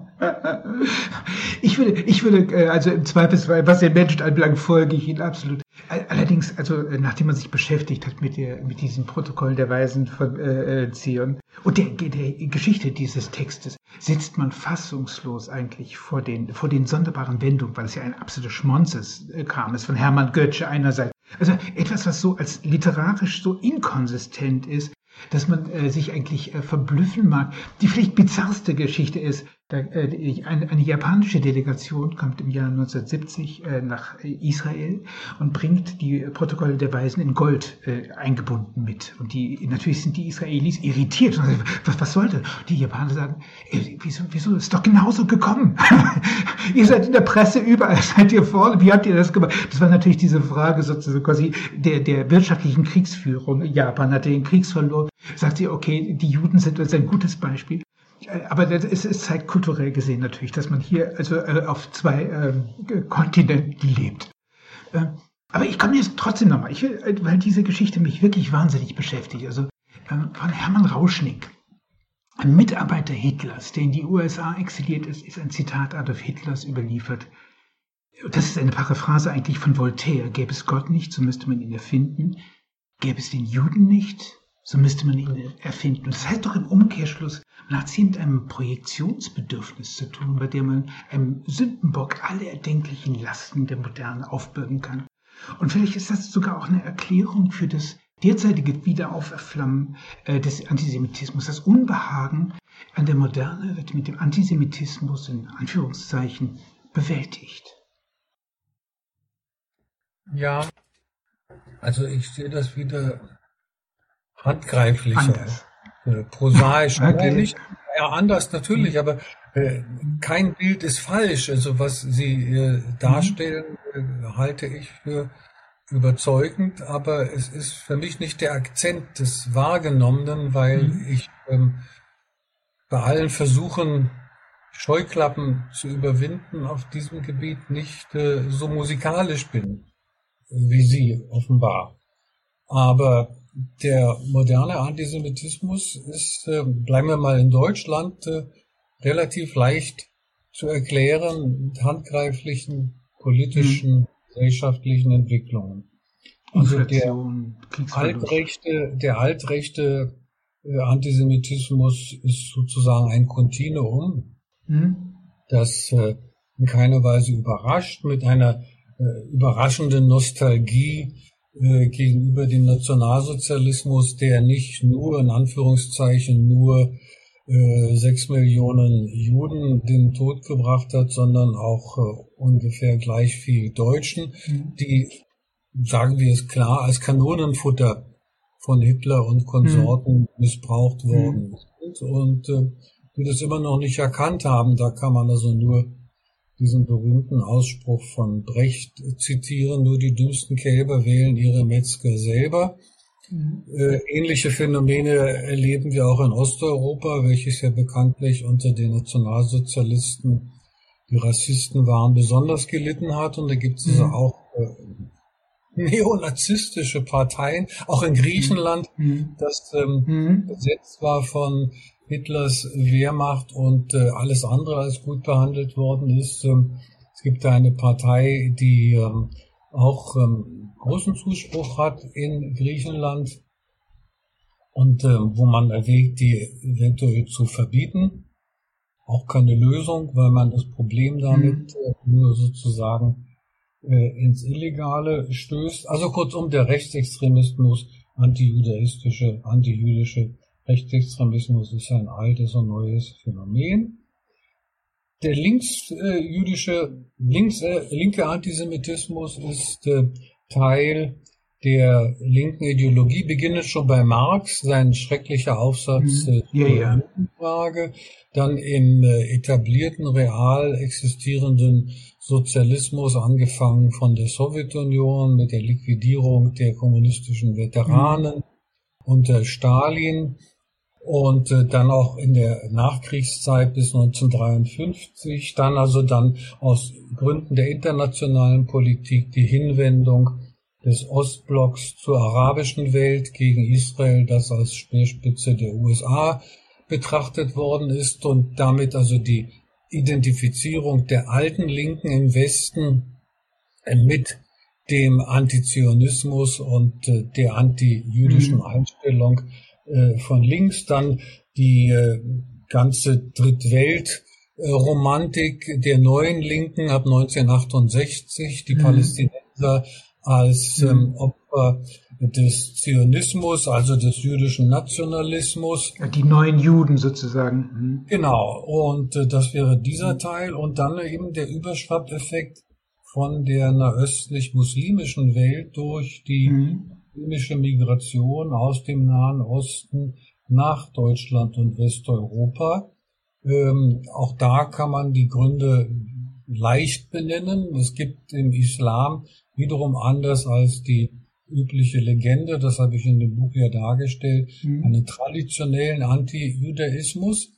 ich würde, ich würde, äh, also im Zweifelsfall, was den Menschen anbelangt, folge ich Ihnen absolut. Allerdings, also äh, nachdem man sich beschäftigt hat mit, der, mit diesen Protokollen der Weisen von äh, äh, Zion und der, der Geschichte dieses Textes, sitzt man fassungslos eigentlich vor den, vor den sonderbaren Wendungen, weil es ja ein absolutes Schmonzes äh, kam, ist von Hermann Götzsche einerseits. Also etwas, was so als literarisch so inkonsistent ist, dass man äh, sich eigentlich äh, verblüffen mag. Die vielleicht bizarrste Geschichte ist, eine, eine, japanische Delegation kommt im Jahr 1970 äh, nach Israel und bringt die Protokolle der Weisen in Gold äh, eingebunden mit. Und die natürlich sind die Israelis irritiert. Was, was soll das? Die Japaner sagen, wieso, wieso ist doch genauso gekommen? ihr seid in der Presse überall, seid ihr vorne. Wie habt ihr das gemacht? Das war natürlich diese Frage sozusagen quasi der, der wirtschaftlichen Kriegsführung. Japan hatte den Kriegs verloren. Sagt sie, okay, die Juden sind ein gutes Beispiel. Aber es, es zeigt kulturell gesehen natürlich, dass man hier also äh, auf zwei äh, Kontinenten lebt. Äh, aber ich komme jetzt trotzdem nochmal, ich will, äh, weil diese Geschichte mich wirklich wahnsinnig beschäftigt. Also ähm, von Hermann Rauschning, ein Mitarbeiter Hitlers, der in die USA exiliert ist, ist ein Zitat Adolf Hitlers überliefert. Das ist eine Paraphrase eigentlich von Voltaire. Gäbe es Gott nicht, so müsste man ihn erfinden. Gäbe es den Juden nicht, so müsste man ihn erfinden. Das heißt doch im Umkehrschluss, man hat es hier mit einem Projektionsbedürfnis zu tun, bei dem man einem Sündenbock alle erdenklichen Lasten der Moderne aufbürden kann. Und vielleicht ist das sogar auch eine Erklärung für das derzeitige Wiederaufflammen äh, des Antisemitismus. Das Unbehagen an der Moderne wird mit dem Antisemitismus in Anführungszeichen bewältigt. Ja, also ich sehe das wieder handgreiflicher. Äh, prosaisch, okay. nicht ja, anders natürlich, aber äh, kein Bild ist falsch. Also was Sie äh, darstellen, äh, halte ich für überzeugend, aber es ist für mich nicht der Akzent des Wahrgenommenen, weil mhm. ich ähm, bei allen Versuchen, Scheuklappen zu überwinden, auf diesem Gebiet nicht äh, so musikalisch bin wie Sie offenbar. Aber der moderne Antisemitismus ist, äh, bleiben wir mal in Deutschland, äh, relativ leicht zu erklären mit handgreiflichen politischen, mhm. gesellschaftlichen Entwicklungen. Also der altrechte, der altrechte äh, Antisemitismus ist sozusagen ein Kontinuum, mhm. das äh, in keiner Weise überrascht, mit einer äh, überraschenden Nostalgie äh, gegenüber dem Nationalsozialismus, der nicht nur in Anführungszeichen nur äh, sechs Millionen Juden den Tod gebracht hat, sondern auch äh, ungefähr gleich viel Deutschen, mhm. die, sagen wir es klar, als Kanonenfutter von Hitler und Konsorten mhm. missbraucht worden mhm. sind und äh, die das immer noch nicht erkannt haben. Da kann man also nur diesen berühmten Ausspruch von Brecht zitieren, nur die dümmsten Kälber wählen ihre Metzger selber. Mhm. Äh, ähnliche Phänomene erleben wir auch in Osteuropa, welches ja bekanntlich unter den Nationalsozialisten, die Rassisten waren, besonders gelitten hat. Und da gibt es also mhm. auch äh, neonazistische Parteien, auch in Griechenland, mhm. das ähm, mhm. besetzt war von Hitlers Wehrmacht und äh, alles andere als gut behandelt worden ist. Ähm, es gibt eine Partei, die ähm, auch ähm, großen Zuspruch hat in Griechenland und äh, wo man erwägt, die eventuell zu verbieten. Auch keine Lösung, weil man das Problem damit mhm. äh, nur sozusagen äh, ins Illegale stößt. Also kurzum, der Rechtsextremismus, antijudaistische, antijüdische Rechtsextremismus ist ein altes und neues Phänomen. Der linksjüdische, links, äh, linke Antisemitismus ist äh, Teil der linken Ideologie, beginnt schon bei Marx, sein schrecklicher Aufsatz mhm. äh, ja, ja. Frage, dann im äh, etablierten, real existierenden Sozialismus, angefangen von der Sowjetunion mit der Liquidierung der kommunistischen Veteranen mhm. unter Stalin und äh, dann auch in der Nachkriegszeit bis 1953, dann also dann aus Gründen der internationalen Politik die Hinwendung des Ostblocks zur arabischen Welt gegen Israel, das als Speerspitze der USA betrachtet worden ist und damit also die Identifizierung der alten Linken im Westen mit dem Antizionismus und äh, der antijüdischen mhm. Einstellung äh, von links, dann die äh, ganze Drittwelt-Romantik der neuen Linken ab 1968, die mhm. Palästinenser als mhm. ähm, Opfer des Zionismus, also des jüdischen Nationalismus. Die neuen Juden sozusagen. Mhm. Genau, und äh, das wäre dieser Teil und dann eben der Überschwappeffekt von der nahöstlich-muslimischen Welt durch die mhm muslimische Migration aus dem Nahen Osten nach Deutschland und Westeuropa. Ähm, auch da kann man die Gründe leicht benennen. Es gibt im Islam wiederum anders als die übliche Legende, das habe ich in dem Buch ja dargestellt, mhm. einen traditionellen Anti-Judaismus,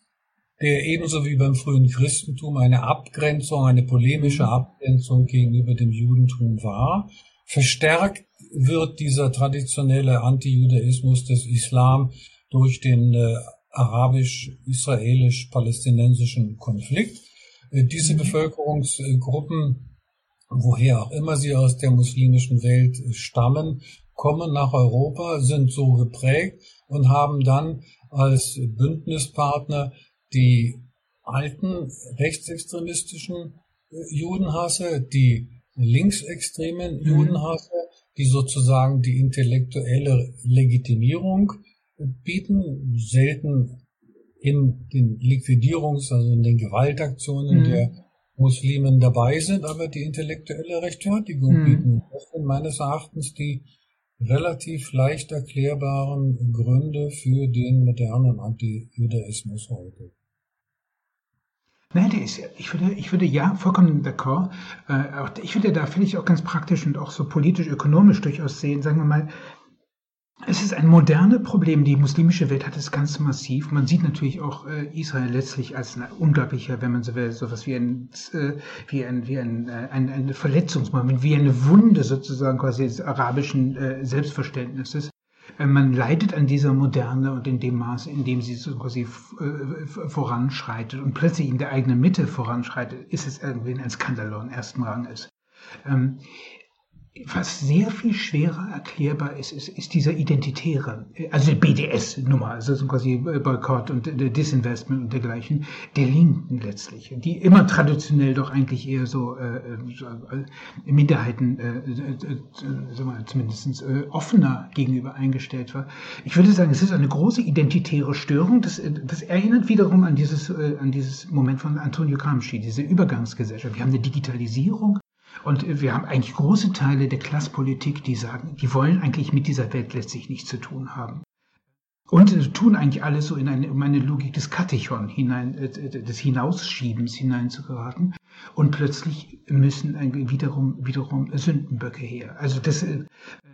der ebenso wie beim frühen Christentum eine Abgrenzung, eine polemische mhm. Abgrenzung gegenüber dem Judentum war, verstärkt wird dieser traditionelle Antijudaismus des Islam durch den äh, arabisch-israelisch-palästinensischen Konflikt. Äh, diese mhm. Bevölkerungsgruppen, woher auch immer sie aus der muslimischen Welt stammen, kommen nach Europa, sind so geprägt und haben dann als Bündnispartner die alten rechtsextremistischen äh, Judenhasse, die linksextremen mhm. Judenhasse, die sozusagen die intellektuelle Legitimierung bieten, selten in den Liquidierungs-, also in den Gewaltaktionen mhm. der Muslimen dabei sind, aber die intellektuelle Rechtfertigung mhm. bieten. Das sind meines Erachtens die relativ leicht erklärbaren Gründe für den modernen Antijudaismus heute. Nein, der ist, ich würde, ich würde ja vollkommen d'accord. Äh, ich würde da finde ich auch ganz praktisch und auch so politisch, ökonomisch durchaus sehen. Sagen wir mal, es ist ein modernes Problem. Die muslimische Welt hat es ganz massiv. Man sieht natürlich auch äh, Israel letztlich als ein unglaublicher, wenn man so will, sowas wie ein, äh, wie ein, wie ein, äh, ein, ein Verletzungsmoment, wie eine Wunde sozusagen quasi des arabischen äh, Selbstverständnisses. Äh, man leidet an dieser Moderne und in dem Maße, in dem sie so quasi äh, voranschreitet und plötzlich in der eigenen Mitte voranschreitet, ist es irgendwie ein Skandalon ersten Ranges. Was sehr viel schwerer erklärbar ist, ist, ist dieser identitäre, also BDS-Nummer, also quasi Boykott und Disinvestment und dergleichen, der Linken letztlich, die immer traditionell doch eigentlich eher so, äh, äh, Minderheiten, äh, äh, wir, zumindest äh, offener gegenüber eingestellt war. Ich würde sagen, es ist eine große identitäre Störung. Das, das erinnert wiederum an dieses, äh, an dieses Moment von Antonio Gramsci, diese Übergangsgesellschaft. Wir haben eine Digitalisierung, und wir haben eigentlich große Teile der Klasspolitik, die sagen, die wollen eigentlich mit dieser Welt letztlich nichts zu tun haben. Und tun eigentlich alles so in eine, um eine Logik des Katechon hinein, äh, des Hinausschiebens hineinzugeraten. Und plötzlich müssen wiederum, wiederum Sündenböcke her. Also das äh,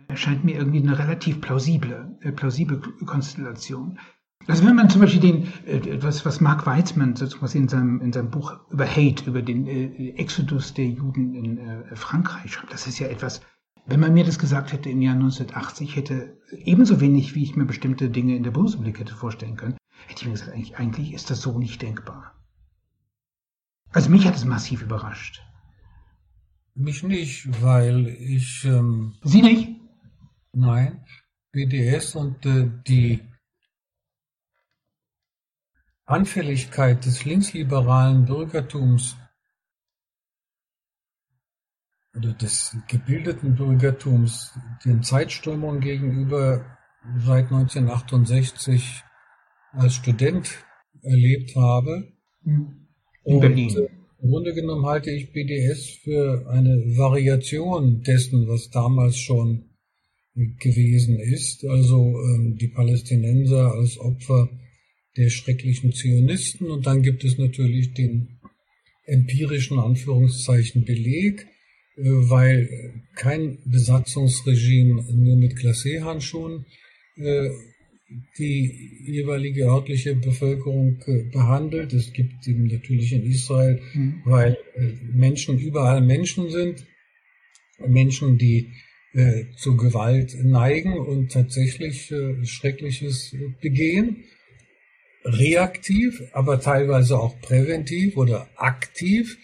erscheint mir irgendwie eine relativ plausible, äh, plausible Konstellation. Also wenn man zum Beispiel den, äh, was, was Mark Weizmann sozusagen in seinem, in seinem Buch über Hate, über den äh, Exodus der Juden in äh, Frankreich schreibt, das ist ja etwas, wenn man mir das gesagt hätte im Jahr 1980, hätte ebenso wenig, wie ich mir bestimmte Dinge in der Bundesrepublik hätte vorstellen können, hätte ich mir gesagt, eigentlich, eigentlich ist das so nicht denkbar. Also mich hat es massiv überrascht. Mich nicht, weil ich... Ähm, Sie nicht? Nein. BDS und äh, die Anfälligkeit des linksliberalen Bürgertums oder des gebildeten Bürgertums den Zeitströmungen gegenüber seit 1968 als Student erlebt habe. In Und Berlin. Im Grunde genommen halte ich BDS für eine Variation dessen, was damals schon gewesen ist. Also ähm, die Palästinenser als Opfer der schrecklichen Zionisten. Und dann gibt es natürlich den empirischen Anführungszeichen Beleg, äh, weil kein Besatzungsregime nur mit Glacé-Handschuhen äh, die jeweilige örtliche Bevölkerung äh, behandelt. Es gibt eben natürlich in Israel, mhm. weil Menschen überall Menschen sind, Menschen, die zu Gewalt neigen und tatsächlich Schreckliches begehen reaktiv, aber teilweise auch präventiv oder aktiv.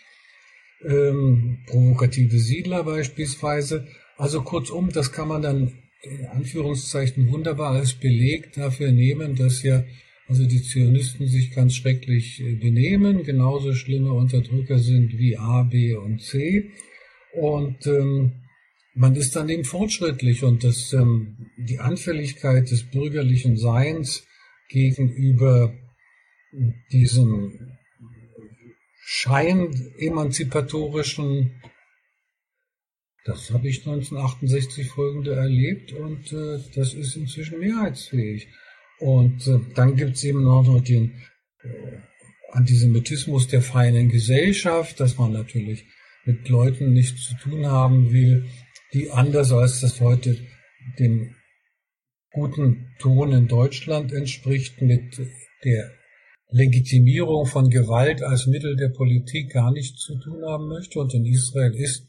Ähm, provokative Siedler beispielsweise. Also kurzum, das kann man dann in Anführungszeichen wunderbar als Beleg dafür nehmen, dass ja also die Zionisten sich ganz schrecklich äh, benehmen, genauso schlimme Unterdrücker sind wie A, B und C. Und ähm, man ist dann eben fortschrittlich und das, ähm, die Anfälligkeit des bürgerlichen Seins gegenüber diesem Schein emanzipatorischen, das habe ich 1968 folgende erlebt und äh, das ist inzwischen mehrheitsfähig. Und äh, dann gibt es eben noch den äh, Antisemitismus der feinen Gesellschaft, dass man natürlich mit Leuten nichts zu tun haben will, die anders als das heute dem guten Ton in Deutschland entspricht, mit der Legitimierung von Gewalt als Mittel der Politik gar nichts zu tun haben möchte. Und in Israel ist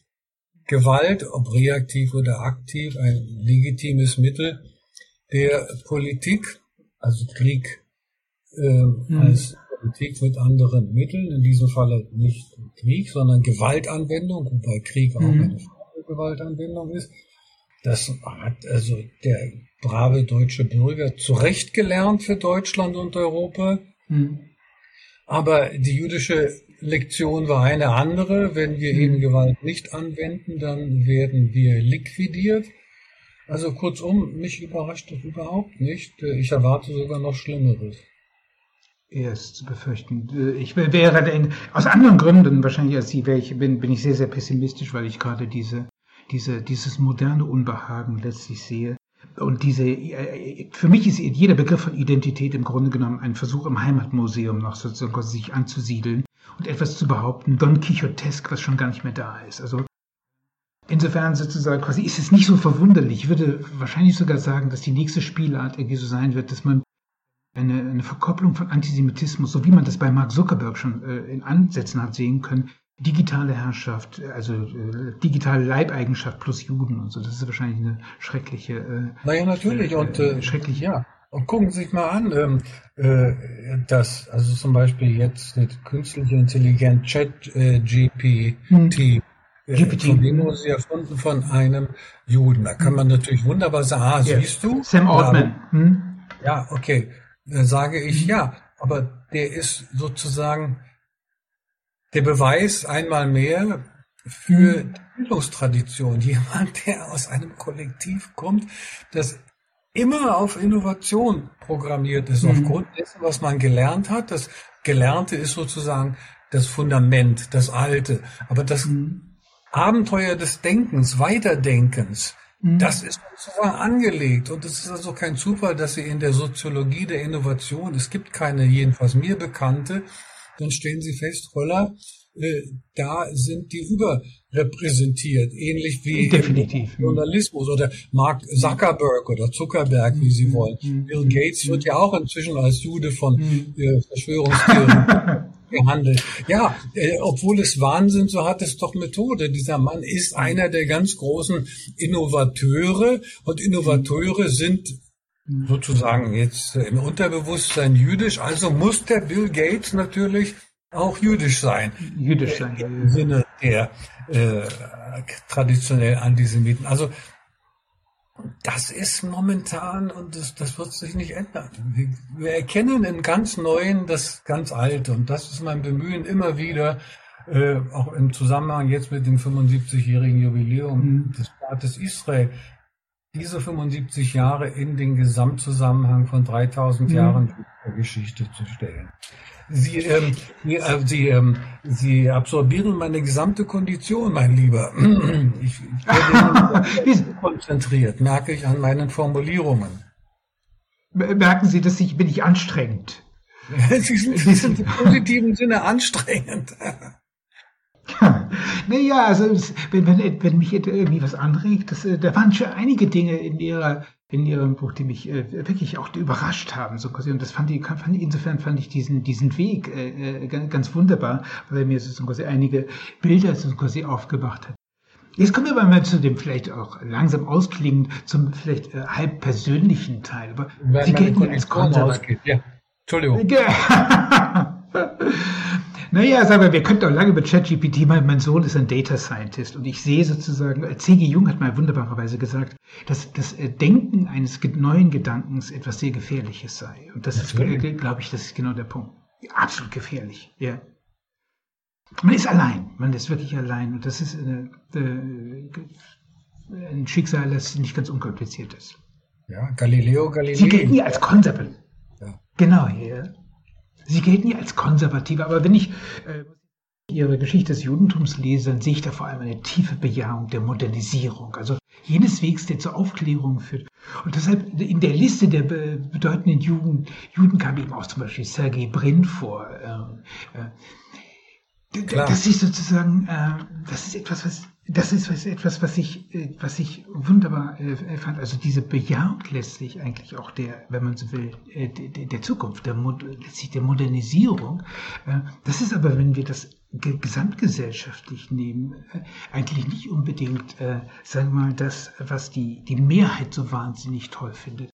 Gewalt, ob reaktiv oder aktiv, ein legitimes Mittel der Politik, also Krieg äh, mhm. als Politik mit anderen Mitteln, in diesem Falle nicht Krieg, sondern Gewaltanwendung, wobei Krieg auch mhm. eine Gewaltanwendung ist. Das hat also der brave deutsche Bürger zurechtgelernt für Deutschland und Europa. Hm. Aber die jüdische Lektion war eine andere. Wenn wir hm. eben Gewalt nicht anwenden, dann werden wir liquidiert. Also kurzum, mich überrascht das überhaupt nicht. Ich erwarte sogar noch Schlimmeres. Er ist zu befürchten. Ich wäre aus anderen Gründen wahrscheinlich als Sie, ich bin, bin ich sehr, sehr pessimistisch, weil ich gerade diese, diese, dieses moderne Unbehagen letztlich sehe. Und diese, äh, für mich ist jeder Begriff von Identität im Grunde genommen ein Versuch im Heimatmuseum noch sozusagen sich anzusiedeln und etwas zu behaupten, Don Quixotesk, was schon gar nicht mehr da ist. Also insofern sozusagen quasi ist es nicht so verwunderlich. Ich würde wahrscheinlich sogar sagen, dass die nächste Spielart irgendwie so sein wird, dass man eine, eine Verkopplung von Antisemitismus, so wie man das bei Mark Zuckerberg schon äh, in Ansätzen hat sehen können, digitale Herrschaft, also äh, digitale Leibeigenschaft plus Juden und so. Das ist wahrscheinlich eine schreckliche. Äh, naja, natürlich. Äh, und äh, schrecklich, ja. Und gucken Sie sich mal an, ähm, äh, dass also zum Beispiel jetzt mit künstlicher Intelligenz Chat äh, GPT, hm. äh, GPT. von dem wurde sie erfunden von einem Juden. Da kann man natürlich wunderbar sagen, ah, yeah. siehst du? Sam Altman. Hm? Ja, okay. Da sage ich ja, aber der ist sozusagen der Beweis einmal mehr für die Bildungstradition. Jemand, der aus einem Kollektiv kommt, das immer auf Innovation programmiert ist, mhm. aufgrund dessen, was man gelernt hat. Das Gelernte ist sozusagen das Fundament, das Alte. Aber das mhm. Abenteuer des Denkens, Weiterdenkens, mhm. das ist sozusagen angelegt. Und es ist also kein Zufall, dass Sie in der Soziologie der Innovation, es gibt keine, jedenfalls mir bekannte, dann stellen Sie fest, Holler, äh, da sind die überrepräsentiert, ähnlich wie Definitiv. im Journalismus oder Mark Zuckerberg oder Zuckerberg, wie Sie mhm. wollen. Mhm. Bill Gates wird ja auch inzwischen als Jude von mhm. äh, Verschwörungstheorien gehandelt. Ja, äh, obwohl es Wahnsinn, so hat es doch Methode. Dieser Mann ist einer der ganz großen Innovateure und Innovateure sind sozusagen jetzt im Unterbewusstsein jüdisch. Also muss der Bill Gates natürlich auch jüdisch sein. Jüdisch sein. Im Sinne der äh, traditionell Antisemiten. Also das ist momentan und das, das wird sich nicht ändern. Wir erkennen in ganz Neuen das ganz Alte und das ist mein Bemühen immer wieder, äh, auch im Zusammenhang jetzt mit dem 75-jährigen Jubiläum mhm. des Staates Israel, diese 75 Jahre in den Gesamtzusammenhang von 3000 mhm. Jahren der Geschichte zu stellen. Sie, ähm, Sie, äh, Sie, ähm, Sie absorbieren meine gesamte Kondition, mein Lieber. Ich, ich bin konzentriert, merke ich an meinen Formulierungen. Merken Sie, dass ich bin ich anstrengend. Sie sind, Sie sind im positiven Sinne anstrengend. naja, also wenn, wenn, wenn mich irgendwie was anregt, das, äh, da waren schon einige Dinge in Ihrer in ihrem Buch, die mich äh, wirklich auch überrascht haben. So quasi. Und das fand ich, fand insofern fand ich diesen, diesen Weg äh, äh ganz wunderbar, weil mir so quasi einige Bilder so quasi aufgemacht hat. Jetzt kommen wir aber mal zu dem vielleicht auch langsam ausklingend, zum vielleicht äh, halb persönlichen Teil. Aber Sie gelten als konservativ. Ja. Entschuldigung. Naja, sag mal, wir könnten auch lange über ChatGPT, mein, mein Sohn ist ein Data Scientist und ich sehe sozusagen, äh, C.G. Jung hat mal wunderbarerweise gesagt, dass das äh, Denken eines neuen Gedankens etwas sehr Gefährliches sei. Und das, das ist, äh, glaube ich, das ist genau der Punkt. Absolut gefährlich, ja. Man ist allein, man ist wirklich allein und das ist eine, äh, ein Schicksal, das nicht ganz unkompliziert ist. Ja, Galileo Galilei. Sie gelten ja als konservativ. Ja. Genau, ja. Sie gelten ja als konservative, aber wenn ich äh, Ihre Geschichte des Judentums lese, dann sehe ich da vor allem eine tiefe Bejahung der Modernisierung, also jenes Wegs, der zur Aufklärung führt. Und deshalb in der Liste der bedeutenden Juden, Juden kam eben auch zum Beispiel Sergei Brin vor. Äh, äh, das ist sozusagen, äh, das ist etwas, was das ist etwas, was ich, äh, was ich wunderbar äh, fand. Also diese Bejahung letztlich eigentlich auch der, wenn man so will, äh, der, Zukunft, der, der Modernisierung. Das ist aber, wenn wir das gesamtgesellschaftlich nehmen, eigentlich nicht unbedingt, sagen wir mal, das, was die, die Mehrheit so wahnsinnig toll findet.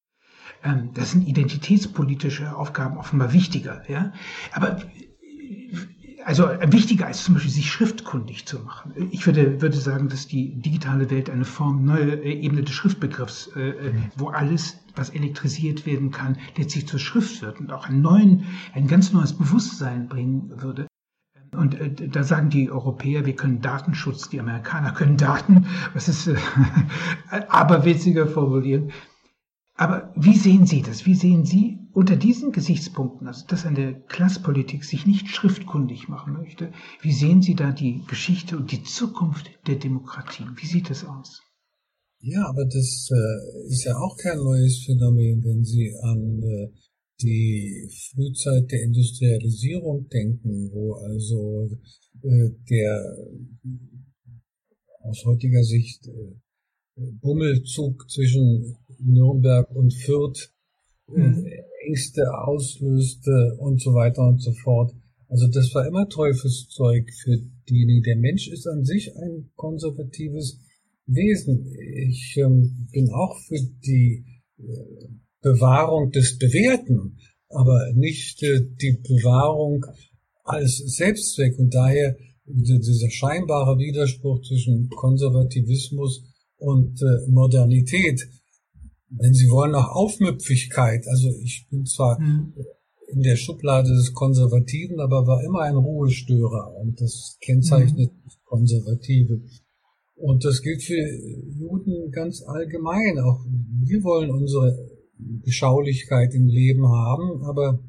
Ähm, das sind identitätspolitische Aufgaben offenbar wichtiger, ja. Aber also wichtiger als zum Beispiel sich schriftkundig zu machen. Ich würde, würde sagen, dass die digitale Welt eine Form, neue äh, Ebene des Schriftbegriffs, äh, äh, mhm. wo alles, was elektrisiert werden kann, letztlich zur Schrift wird und auch einen neuen, ein ganz neues Bewusstsein bringen würde. Und äh, da sagen die Europäer, wir können Datenschutz, die Amerikaner können Daten, was ist äh, aber witziger formulieren. Aber wie sehen Sie das? Wie sehen Sie unter diesen Gesichtspunkten, also dass eine Klasspolitik sich nicht schriftkundig machen möchte, wie sehen Sie da die Geschichte und die Zukunft der Demokratie? Wie sieht das aus? Ja, aber das äh, ist ja auch kein neues Phänomen, wenn Sie an äh, die Frühzeit der Industrialisierung denken, wo also äh, der aus heutiger Sicht äh, Bummelzug zwischen Nürnberg und Fürth äh, mhm. Ängste auslöste und so weiter und so fort. Also das war immer Teufelszeug für diejenigen. Der Mensch ist an sich ein konservatives Wesen. Ich ähm, bin auch für die äh, Bewahrung des Bewährten, aber nicht äh, die Bewahrung als Selbstzweck. Und daher dieser scheinbare Widerspruch zwischen Konservativismus und äh, Modernität, wenn Sie wollen, auch Aufmüpfigkeit. Also ich bin zwar mhm. in der Schublade des Konservativen, aber war immer ein Ruhestörer und das kennzeichnet mhm. Konservative. Und das gilt für Juden ganz allgemein. Auch wir wollen unsere Beschaulichkeit im Leben haben, aber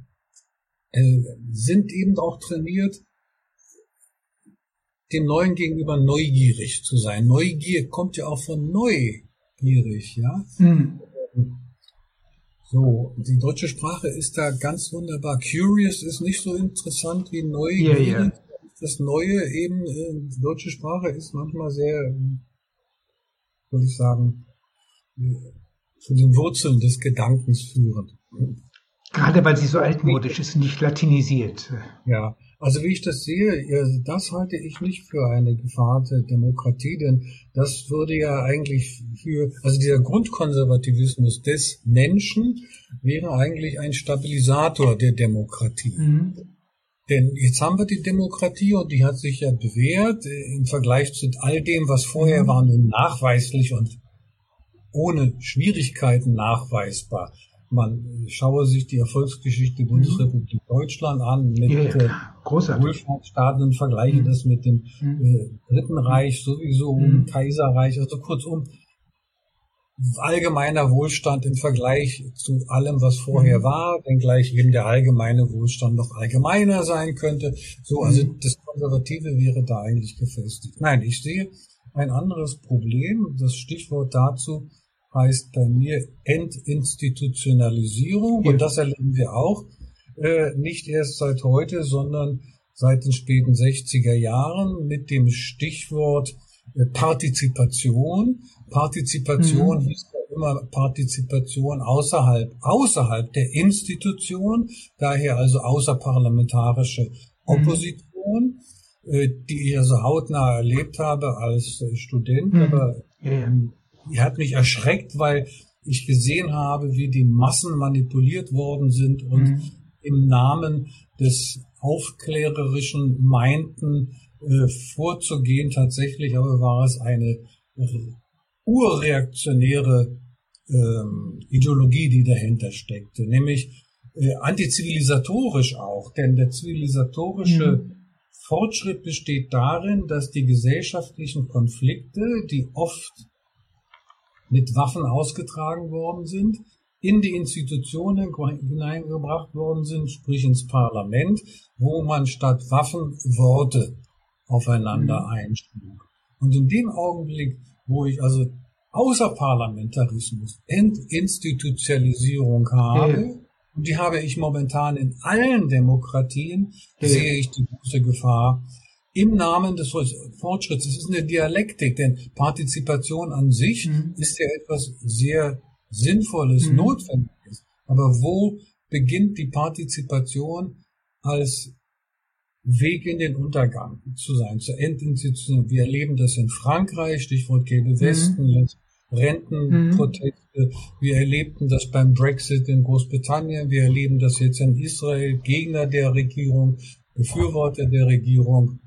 äh, sind eben auch trainiert, dem Neuen gegenüber neugierig zu sein. Neugier kommt ja auch von neugierig, ja. Mhm. So, die deutsche Sprache ist da ganz wunderbar. Curious ist nicht so interessant wie neugierig. Yeah, yeah. Das Neue eben, äh, die deutsche Sprache ist manchmal sehr, würde ich sagen, zu den Wurzeln des Gedankens führend. Gerade weil sie so altmodisch ist, nicht latinisiert. Ja, also wie ich das sehe, das halte ich nicht für eine Gefahr der Demokratie, denn das würde ja eigentlich für, also dieser Grundkonservativismus des Menschen wäre eigentlich ein Stabilisator der Demokratie. Mhm. Denn jetzt haben wir die Demokratie und die hat sich ja bewährt im Vergleich zu all dem, was vorher mhm. war, nun nachweislich und ohne Schwierigkeiten nachweisbar. Man schaue sich die Erfolgsgeschichte der Bundesrepublik Deutschland an mit ja, äh, Wohlfahrtsstaaten und vergleiche mhm. das mit dem mhm. äh, Dritten Reich sowieso, mhm. Kaiserreich, also kurzum allgemeiner Wohlstand im Vergleich zu allem, was vorher mhm. war, wenngleich eben der allgemeine Wohlstand noch allgemeiner sein könnte. So, also das Konservative wäre da eigentlich gefestigt. Nein, ich sehe ein anderes Problem. Das Stichwort dazu heißt bei mir Entinstitutionalisierung. Ja. Und das erleben wir auch äh, nicht erst seit heute, sondern seit den späten 60er Jahren mit dem Stichwort äh, Partizipation. Partizipation mhm. hieß ja immer Partizipation außerhalb, außerhalb der Institution, daher also außerparlamentarische mhm. Opposition, mhm. die ich also hautnah erlebt habe als äh, Student, mhm. aber ja, die hat mich erschreckt, weil ich gesehen habe, wie die Massen manipuliert worden sind und mhm. Im Namen des aufklärerischen meinten, äh, vorzugehen. Tatsächlich aber war es eine urreaktionäre äh, Ideologie, die dahinter steckte, nämlich äh, antizivilisatorisch auch, denn der zivilisatorische mhm. Fortschritt besteht darin, dass die gesellschaftlichen Konflikte, die oft mit Waffen ausgetragen worden sind, in die Institutionen hineingebracht worden sind, sprich ins Parlament, wo man statt Waffen Worte aufeinander mhm. einschlug. Und in dem Augenblick, wo ich also Außerparlamentarismus, Entinstitutionalisierung habe, ja. und die habe ich momentan in allen Demokratien, ja. sehe ich die große Gefahr, im Namen des Fortschritts. Es ist eine Dialektik, denn Partizipation an sich mhm. ist ja etwas sehr Sinnvolles, mhm. Notwendiges. Aber wo beginnt die Partizipation als Weg in den Untergang zu sein, zur Endinstitution? Wir erleben das in Frankreich, Stichwort Gelbe mhm. Westen, mhm. Rentenproteste. Wir erlebten das beim Brexit in Großbritannien. Wir erleben das jetzt in Israel, Gegner der Regierung, Befürworter der Regierung.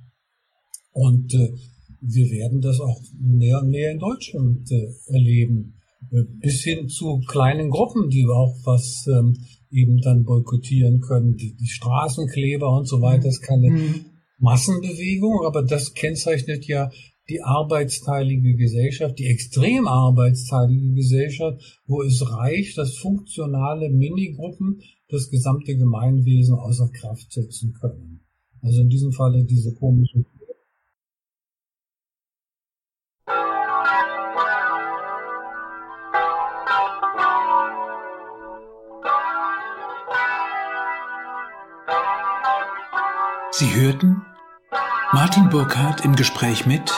Und äh, wir werden das auch mehr und mehr in Deutschland äh, erleben. Bis hin zu kleinen Gruppen, die auch was ähm, eben dann boykottieren können. Die, die Straßenkleber und so weiter. Das ist keine mhm. Massenbewegung, aber das kennzeichnet ja die arbeitsteilige Gesellschaft, die extrem arbeitsteilige Gesellschaft, wo es reicht, dass funktionale Minigruppen das gesamte Gemeinwesen außer Kraft setzen können. Also in diesem Falle diese komischen Sie hörten Martin Burkhardt im Gespräch mit